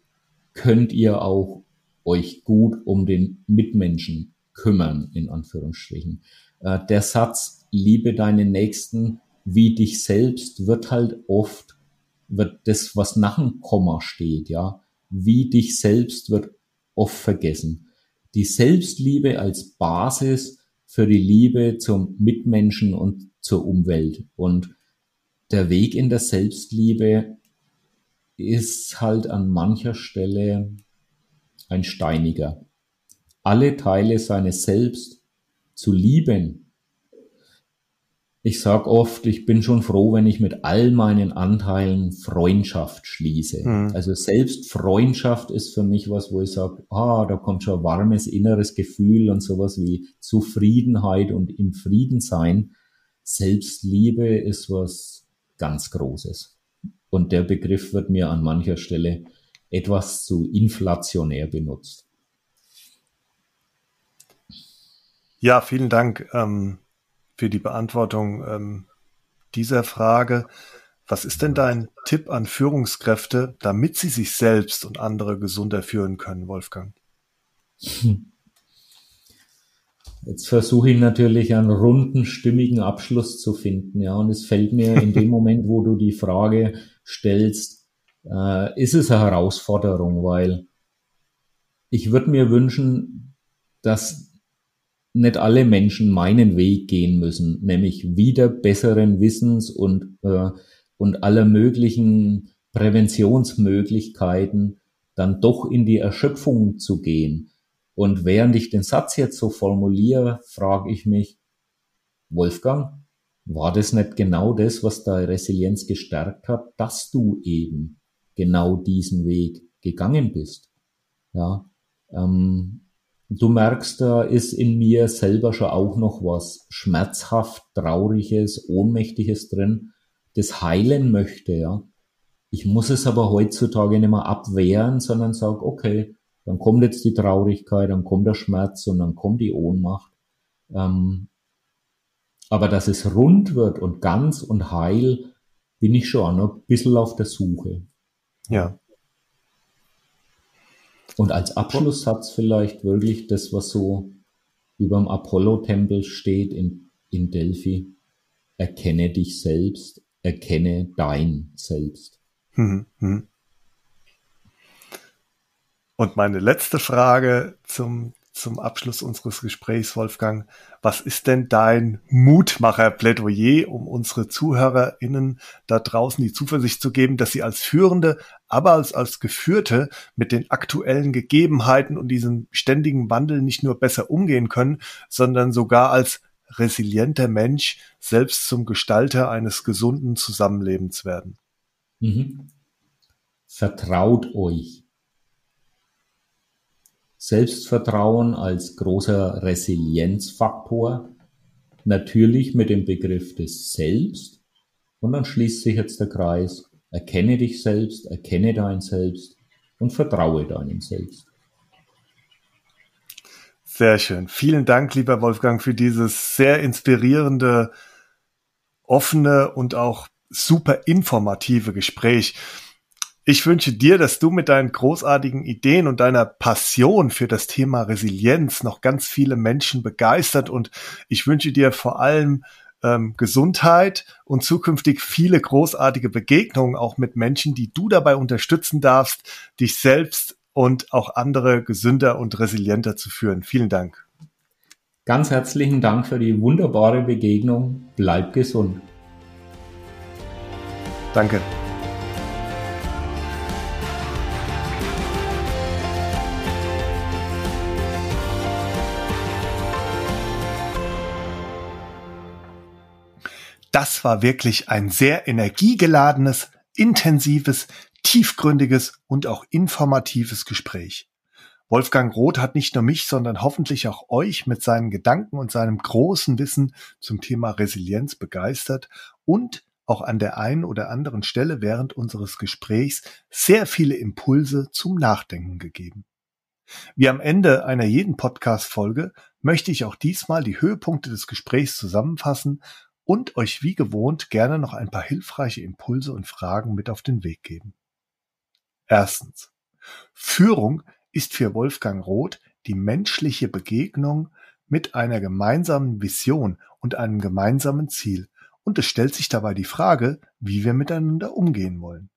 könnt ihr auch euch gut um den Mitmenschen kümmern, in Anführungsstrichen. Äh, der Satz, liebe deinen Nächsten wie dich selbst, wird halt oft, wird das, was nach dem Komma steht, ja, wie dich selbst wird oft vergessen. Die Selbstliebe als Basis für die Liebe zum Mitmenschen und zur Umwelt. Und der Weg in der Selbstliebe ist halt an mancher Stelle ein steiniger alle Teile seines Selbst zu lieben. Ich sag oft, ich bin schon froh, wenn ich mit all meinen Anteilen Freundschaft schließe. Mhm. Also Selbstfreundschaft ist für mich was, wo ich sage, ah, da kommt schon ein warmes inneres Gefühl und sowas wie Zufriedenheit und im Frieden sein. Selbstliebe ist was ganz Großes. Und der Begriff wird mir an mancher Stelle etwas zu inflationär benutzt. Ja, vielen Dank ähm, für die Beantwortung ähm, dieser Frage. Was ist denn dein Tipp an Führungskräfte, damit sie sich selbst und andere gesunder führen können, Wolfgang? Jetzt versuche ich natürlich einen runden, stimmigen Abschluss zu finden, ja. Und es fällt mir in dem Moment, wo du die Frage stellst, äh, ist es eine Herausforderung, weil ich würde mir wünschen, dass nicht alle Menschen meinen Weg gehen müssen, nämlich wieder besseren Wissens und, äh, und aller möglichen Präventionsmöglichkeiten dann doch in die Erschöpfung zu gehen. Und während ich den Satz jetzt so formuliere, frage ich mich, Wolfgang, war das nicht genau das, was deine Resilienz gestärkt hat, dass du eben genau diesen Weg gegangen bist? Ja, ähm, Du merkst, da ist in mir selber schon auch noch was schmerzhaft, trauriges, ohnmächtiges drin, das heilen möchte, ja. Ich muss es aber heutzutage nicht mehr abwehren, sondern sag, okay, dann kommt jetzt die Traurigkeit, dann kommt der Schmerz und dann kommt die Ohnmacht. Ähm, aber dass es rund wird und ganz und heil, bin ich schon ein bisschen auf der Suche. Ja. Und als Abschlusssatz vielleicht wirklich das, was so über dem Apollo-Tempel steht in, in Delphi. Erkenne dich selbst, erkenne dein Selbst. Hm, hm. Und meine letzte Frage zum, zum Abschluss unseres Gesprächs, Wolfgang. Was ist denn dein Mutmacher-Plädoyer, um unsere ZuhörerInnen da draußen die Zuversicht zu geben, dass sie als Führende, aber als, als Geführte mit den aktuellen Gegebenheiten und diesem ständigen Wandel nicht nur besser umgehen können, sondern sogar als resilienter Mensch selbst zum Gestalter eines gesunden Zusammenlebens werden? Mhm. Vertraut euch Selbstvertrauen als großer Resilienzfaktor, natürlich mit dem Begriff des Selbst. Und dann schließt sich jetzt der Kreis. Erkenne dich selbst, erkenne dein Selbst und vertraue deinem Selbst. Sehr schön. Vielen Dank, lieber Wolfgang, für dieses sehr inspirierende, offene und auch super informative Gespräch. Ich wünsche dir, dass du mit deinen großartigen Ideen und deiner Passion für das Thema Resilienz noch ganz viele Menschen begeistert und ich wünsche dir vor allem ähm, Gesundheit und zukünftig viele großartige Begegnungen auch mit Menschen, die du dabei unterstützen darfst, dich selbst und auch andere gesünder und resilienter zu führen. Vielen Dank. Ganz herzlichen Dank für die wunderbare Begegnung. Bleib gesund. Danke. Das war wirklich ein sehr energiegeladenes, intensives, tiefgründiges und auch informatives Gespräch. Wolfgang Roth hat nicht nur mich, sondern hoffentlich auch euch mit seinen Gedanken und seinem großen Wissen zum Thema Resilienz begeistert und auch an der einen oder anderen Stelle während unseres Gesprächs sehr viele Impulse zum Nachdenken gegeben. Wie am Ende einer jeden Podcast-Folge möchte ich auch diesmal die Höhepunkte des Gesprächs zusammenfassen und euch wie gewohnt gerne noch ein paar hilfreiche Impulse und Fragen mit auf den Weg geben. Erstens. Führung ist für Wolfgang Roth die menschliche Begegnung mit einer gemeinsamen Vision und einem gemeinsamen Ziel. Und es stellt sich dabei die Frage, wie wir miteinander umgehen wollen.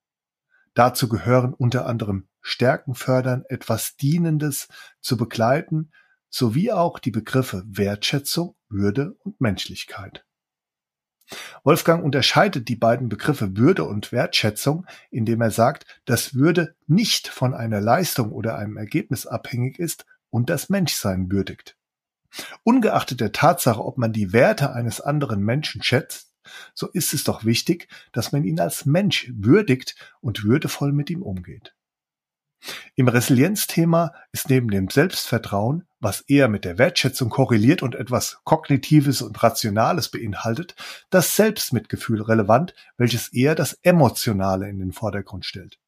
Dazu gehören unter anderem Stärken fördern, etwas Dienendes zu begleiten, sowie auch die Begriffe Wertschätzung, Würde und Menschlichkeit. Wolfgang unterscheidet die beiden Begriffe Würde und Wertschätzung, indem er sagt, dass Würde nicht von einer Leistung oder einem Ergebnis abhängig ist und das Menschsein würdigt. Ungeachtet der Tatsache, ob man die Werte eines anderen Menschen schätzt, so ist es doch wichtig, dass man ihn als Mensch würdigt und würdevoll mit ihm umgeht. Im Resilienzthema ist neben dem Selbstvertrauen, was eher mit der Wertschätzung korreliert und etwas Kognitives und Rationales beinhaltet, das Selbstmitgefühl relevant, welches eher das Emotionale in den Vordergrund stellt.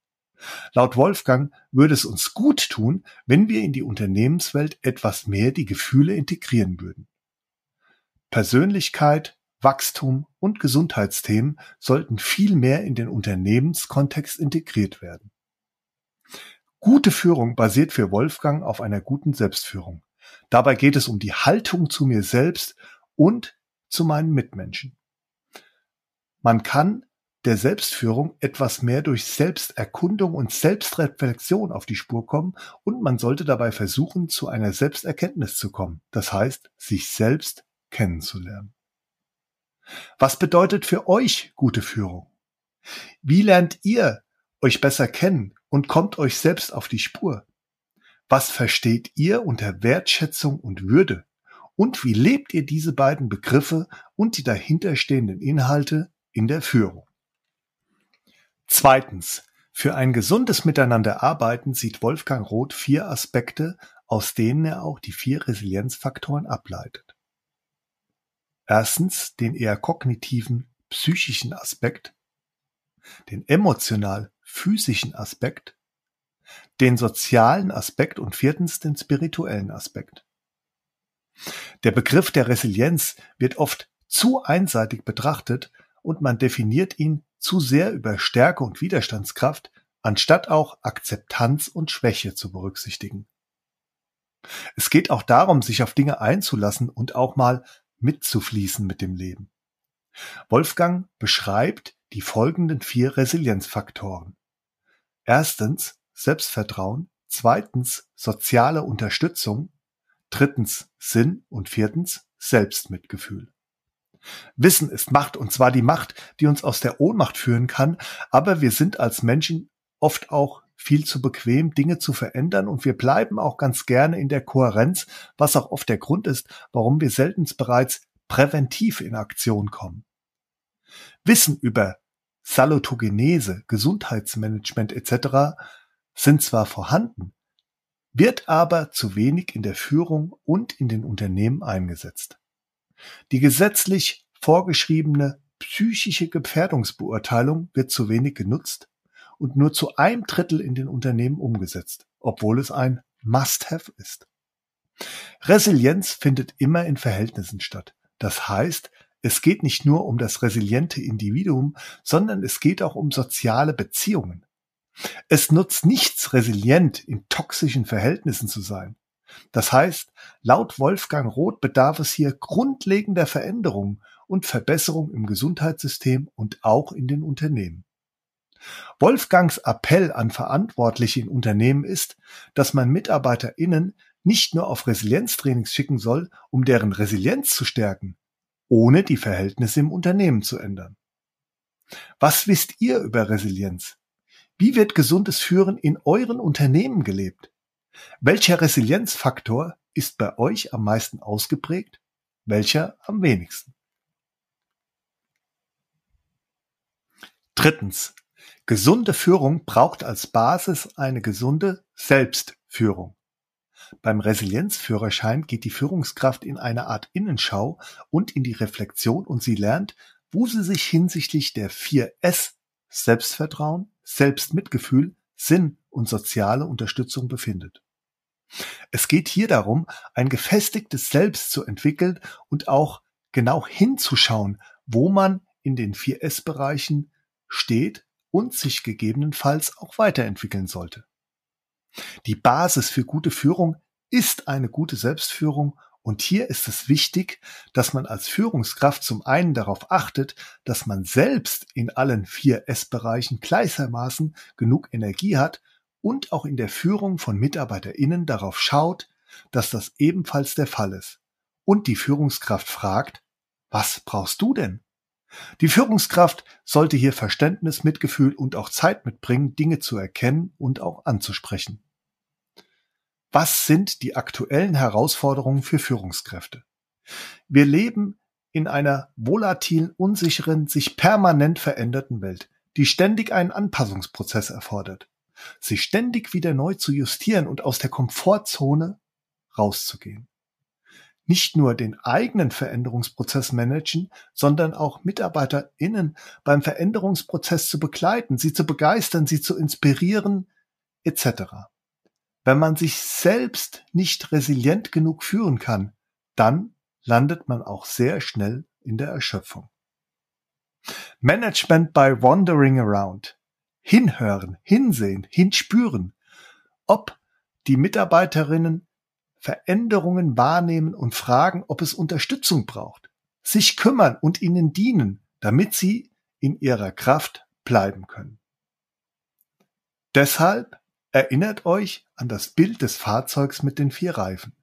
Laut Wolfgang würde es uns gut tun, wenn wir in die Unternehmenswelt etwas mehr die Gefühle integrieren würden. Persönlichkeit, Wachstum und Gesundheitsthemen sollten viel mehr in den Unternehmenskontext integriert werden. Gute Führung basiert für Wolfgang auf einer guten Selbstführung. Dabei geht es um die Haltung zu mir selbst und zu meinen Mitmenschen. Man kann der Selbstführung etwas mehr durch Selbsterkundung und Selbstreflexion auf die Spur kommen und man sollte dabei versuchen, zu einer Selbsterkenntnis zu kommen. Das heißt, sich selbst kennenzulernen. Was bedeutet für euch gute Führung? Wie lernt ihr euch besser kennen und kommt euch selbst auf die Spur. Was versteht ihr unter Wertschätzung und Würde? Und wie lebt ihr diese beiden Begriffe und die dahinterstehenden Inhalte in der Führung? Zweitens. Für ein gesundes Miteinander arbeiten sieht Wolfgang Roth vier Aspekte, aus denen er auch die vier Resilienzfaktoren ableitet. Erstens den eher kognitiven, psychischen Aspekt, den emotional physischen Aspekt, den sozialen Aspekt und viertens den spirituellen Aspekt. Der Begriff der Resilienz wird oft zu einseitig betrachtet und man definiert ihn zu sehr über Stärke und Widerstandskraft, anstatt auch Akzeptanz und Schwäche zu berücksichtigen. Es geht auch darum, sich auf Dinge einzulassen und auch mal mitzufließen mit dem Leben. Wolfgang beschreibt die folgenden vier Resilienzfaktoren. Erstens Selbstvertrauen, zweitens soziale Unterstützung, drittens Sinn und viertens Selbstmitgefühl. Wissen ist Macht und zwar die Macht, die uns aus der Ohnmacht führen kann, aber wir sind als Menschen oft auch viel zu bequem, Dinge zu verändern und wir bleiben auch ganz gerne in der Kohärenz, was auch oft der Grund ist, warum wir selten bereits präventiv in Aktion kommen. Wissen über Salutogenese, Gesundheitsmanagement etc. sind zwar vorhanden, wird aber zu wenig in der Führung und in den Unternehmen eingesetzt. Die gesetzlich vorgeschriebene psychische Gefährdungsbeurteilung wird zu wenig genutzt und nur zu einem Drittel in den Unternehmen umgesetzt, obwohl es ein Must-Have ist. Resilienz findet immer in Verhältnissen statt. Das heißt, es geht nicht nur um das resiliente Individuum, sondern es geht auch um soziale Beziehungen. Es nutzt nichts, resilient in toxischen Verhältnissen zu sein. Das heißt, laut Wolfgang Roth bedarf es hier grundlegender Veränderungen und Verbesserung im Gesundheitssystem und auch in den Unternehmen. Wolfgangs Appell an Verantwortliche in Unternehmen ist, dass man MitarbeiterInnen nicht nur auf Resilienztrainings schicken soll, um deren Resilienz zu stärken, ohne die Verhältnisse im Unternehmen zu ändern. Was wisst ihr über Resilienz? Wie wird gesundes Führen in euren Unternehmen gelebt? Welcher Resilienzfaktor ist bei euch am meisten ausgeprägt? Welcher am wenigsten? Drittens. Gesunde Führung braucht als Basis eine gesunde Selbstführung. Beim Resilienzführerschein geht die Führungskraft in eine Art Innenschau und in die Reflexion und sie lernt, wo sie sich hinsichtlich der vier S Selbstvertrauen, Selbstmitgefühl, Sinn und soziale Unterstützung befindet. Es geht hier darum, ein gefestigtes Selbst zu entwickeln und auch genau hinzuschauen, wo man in den 4S-Bereichen steht und sich gegebenenfalls auch weiterentwickeln sollte. Die Basis für gute Führung ist eine gute Selbstführung und hier ist es wichtig, dass man als Führungskraft zum einen darauf achtet, dass man selbst in allen vier S-Bereichen gleichermaßen genug Energie hat und auch in der Führung von MitarbeiterInnen darauf schaut, dass das ebenfalls der Fall ist. Und die Führungskraft fragt, was brauchst du denn? Die Führungskraft sollte hier Verständnis, Mitgefühl und auch Zeit mitbringen, Dinge zu erkennen und auch anzusprechen. Was sind die aktuellen Herausforderungen für Führungskräfte? Wir leben in einer volatilen, unsicheren, sich permanent veränderten Welt, die ständig einen Anpassungsprozess erfordert, sich ständig wieder neu zu justieren und aus der Komfortzone rauszugehen. Nicht nur den eigenen Veränderungsprozess managen, sondern auch MitarbeiterInnen beim Veränderungsprozess zu begleiten, sie zu begeistern, sie zu inspirieren, etc. Wenn man sich selbst nicht resilient genug führen kann, dann landet man auch sehr schnell in der Erschöpfung. Management by Wandering Around. Hinhören, hinsehen, hinspüren, ob die Mitarbeiterinnen Veränderungen wahrnehmen und fragen, ob es Unterstützung braucht, sich kümmern und ihnen dienen, damit sie in ihrer Kraft bleiben können. Deshalb Erinnert euch an das Bild des Fahrzeugs mit den vier Reifen.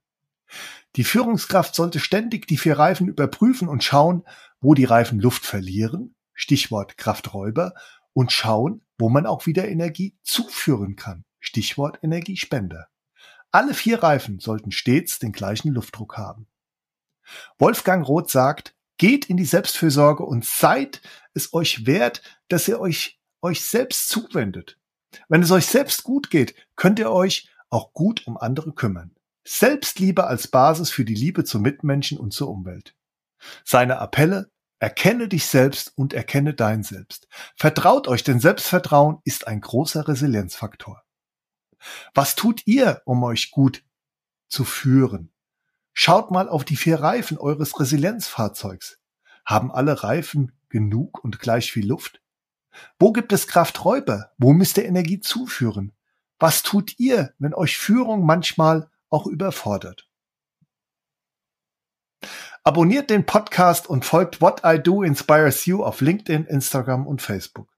Die Führungskraft sollte ständig die vier Reifen überprüfen und schauen, wo die Reifen Luft verlieren, Stichwort Krafträuber, und schauen, wo man auch wieder Energie zuführen kann, Stichwort Energiespender. Alle vier Reifen sollten stets den gleichen Luftdruck haben. Wolfgang Roth sagt, geht in die Selbstfürsorge und seid es euch wert, dass ihr euch euch selbst zuwendet. Wenn es euch selbst gut geht, könnt ihr euch auch gut um andere kümmern. Selbstliebe als Basis für die Liebe zu Mitmenschen und zur Umwelt. Seine Appelle Erkenne dich selbst und erkenne dein Selbst. Vertraut euch, denn Selbstvertrauen ist ein großer Resilienzfaktor. Was tut ihr, um euch gut zu führen? Schaut mal auf die vier Reifen eures Resilienzfahrzeugs. Haben alle Reifen genug und gleich viel Luft? Wo gibt es Krafträuber? Wo müsst ihr Energie zuführen? Was tut ihr, wenn euch Führung manchmal auch überfordert? Abonniert den Podcast und folgt What I Do Inspires You auf LinkedIn, Instagram und Facebook.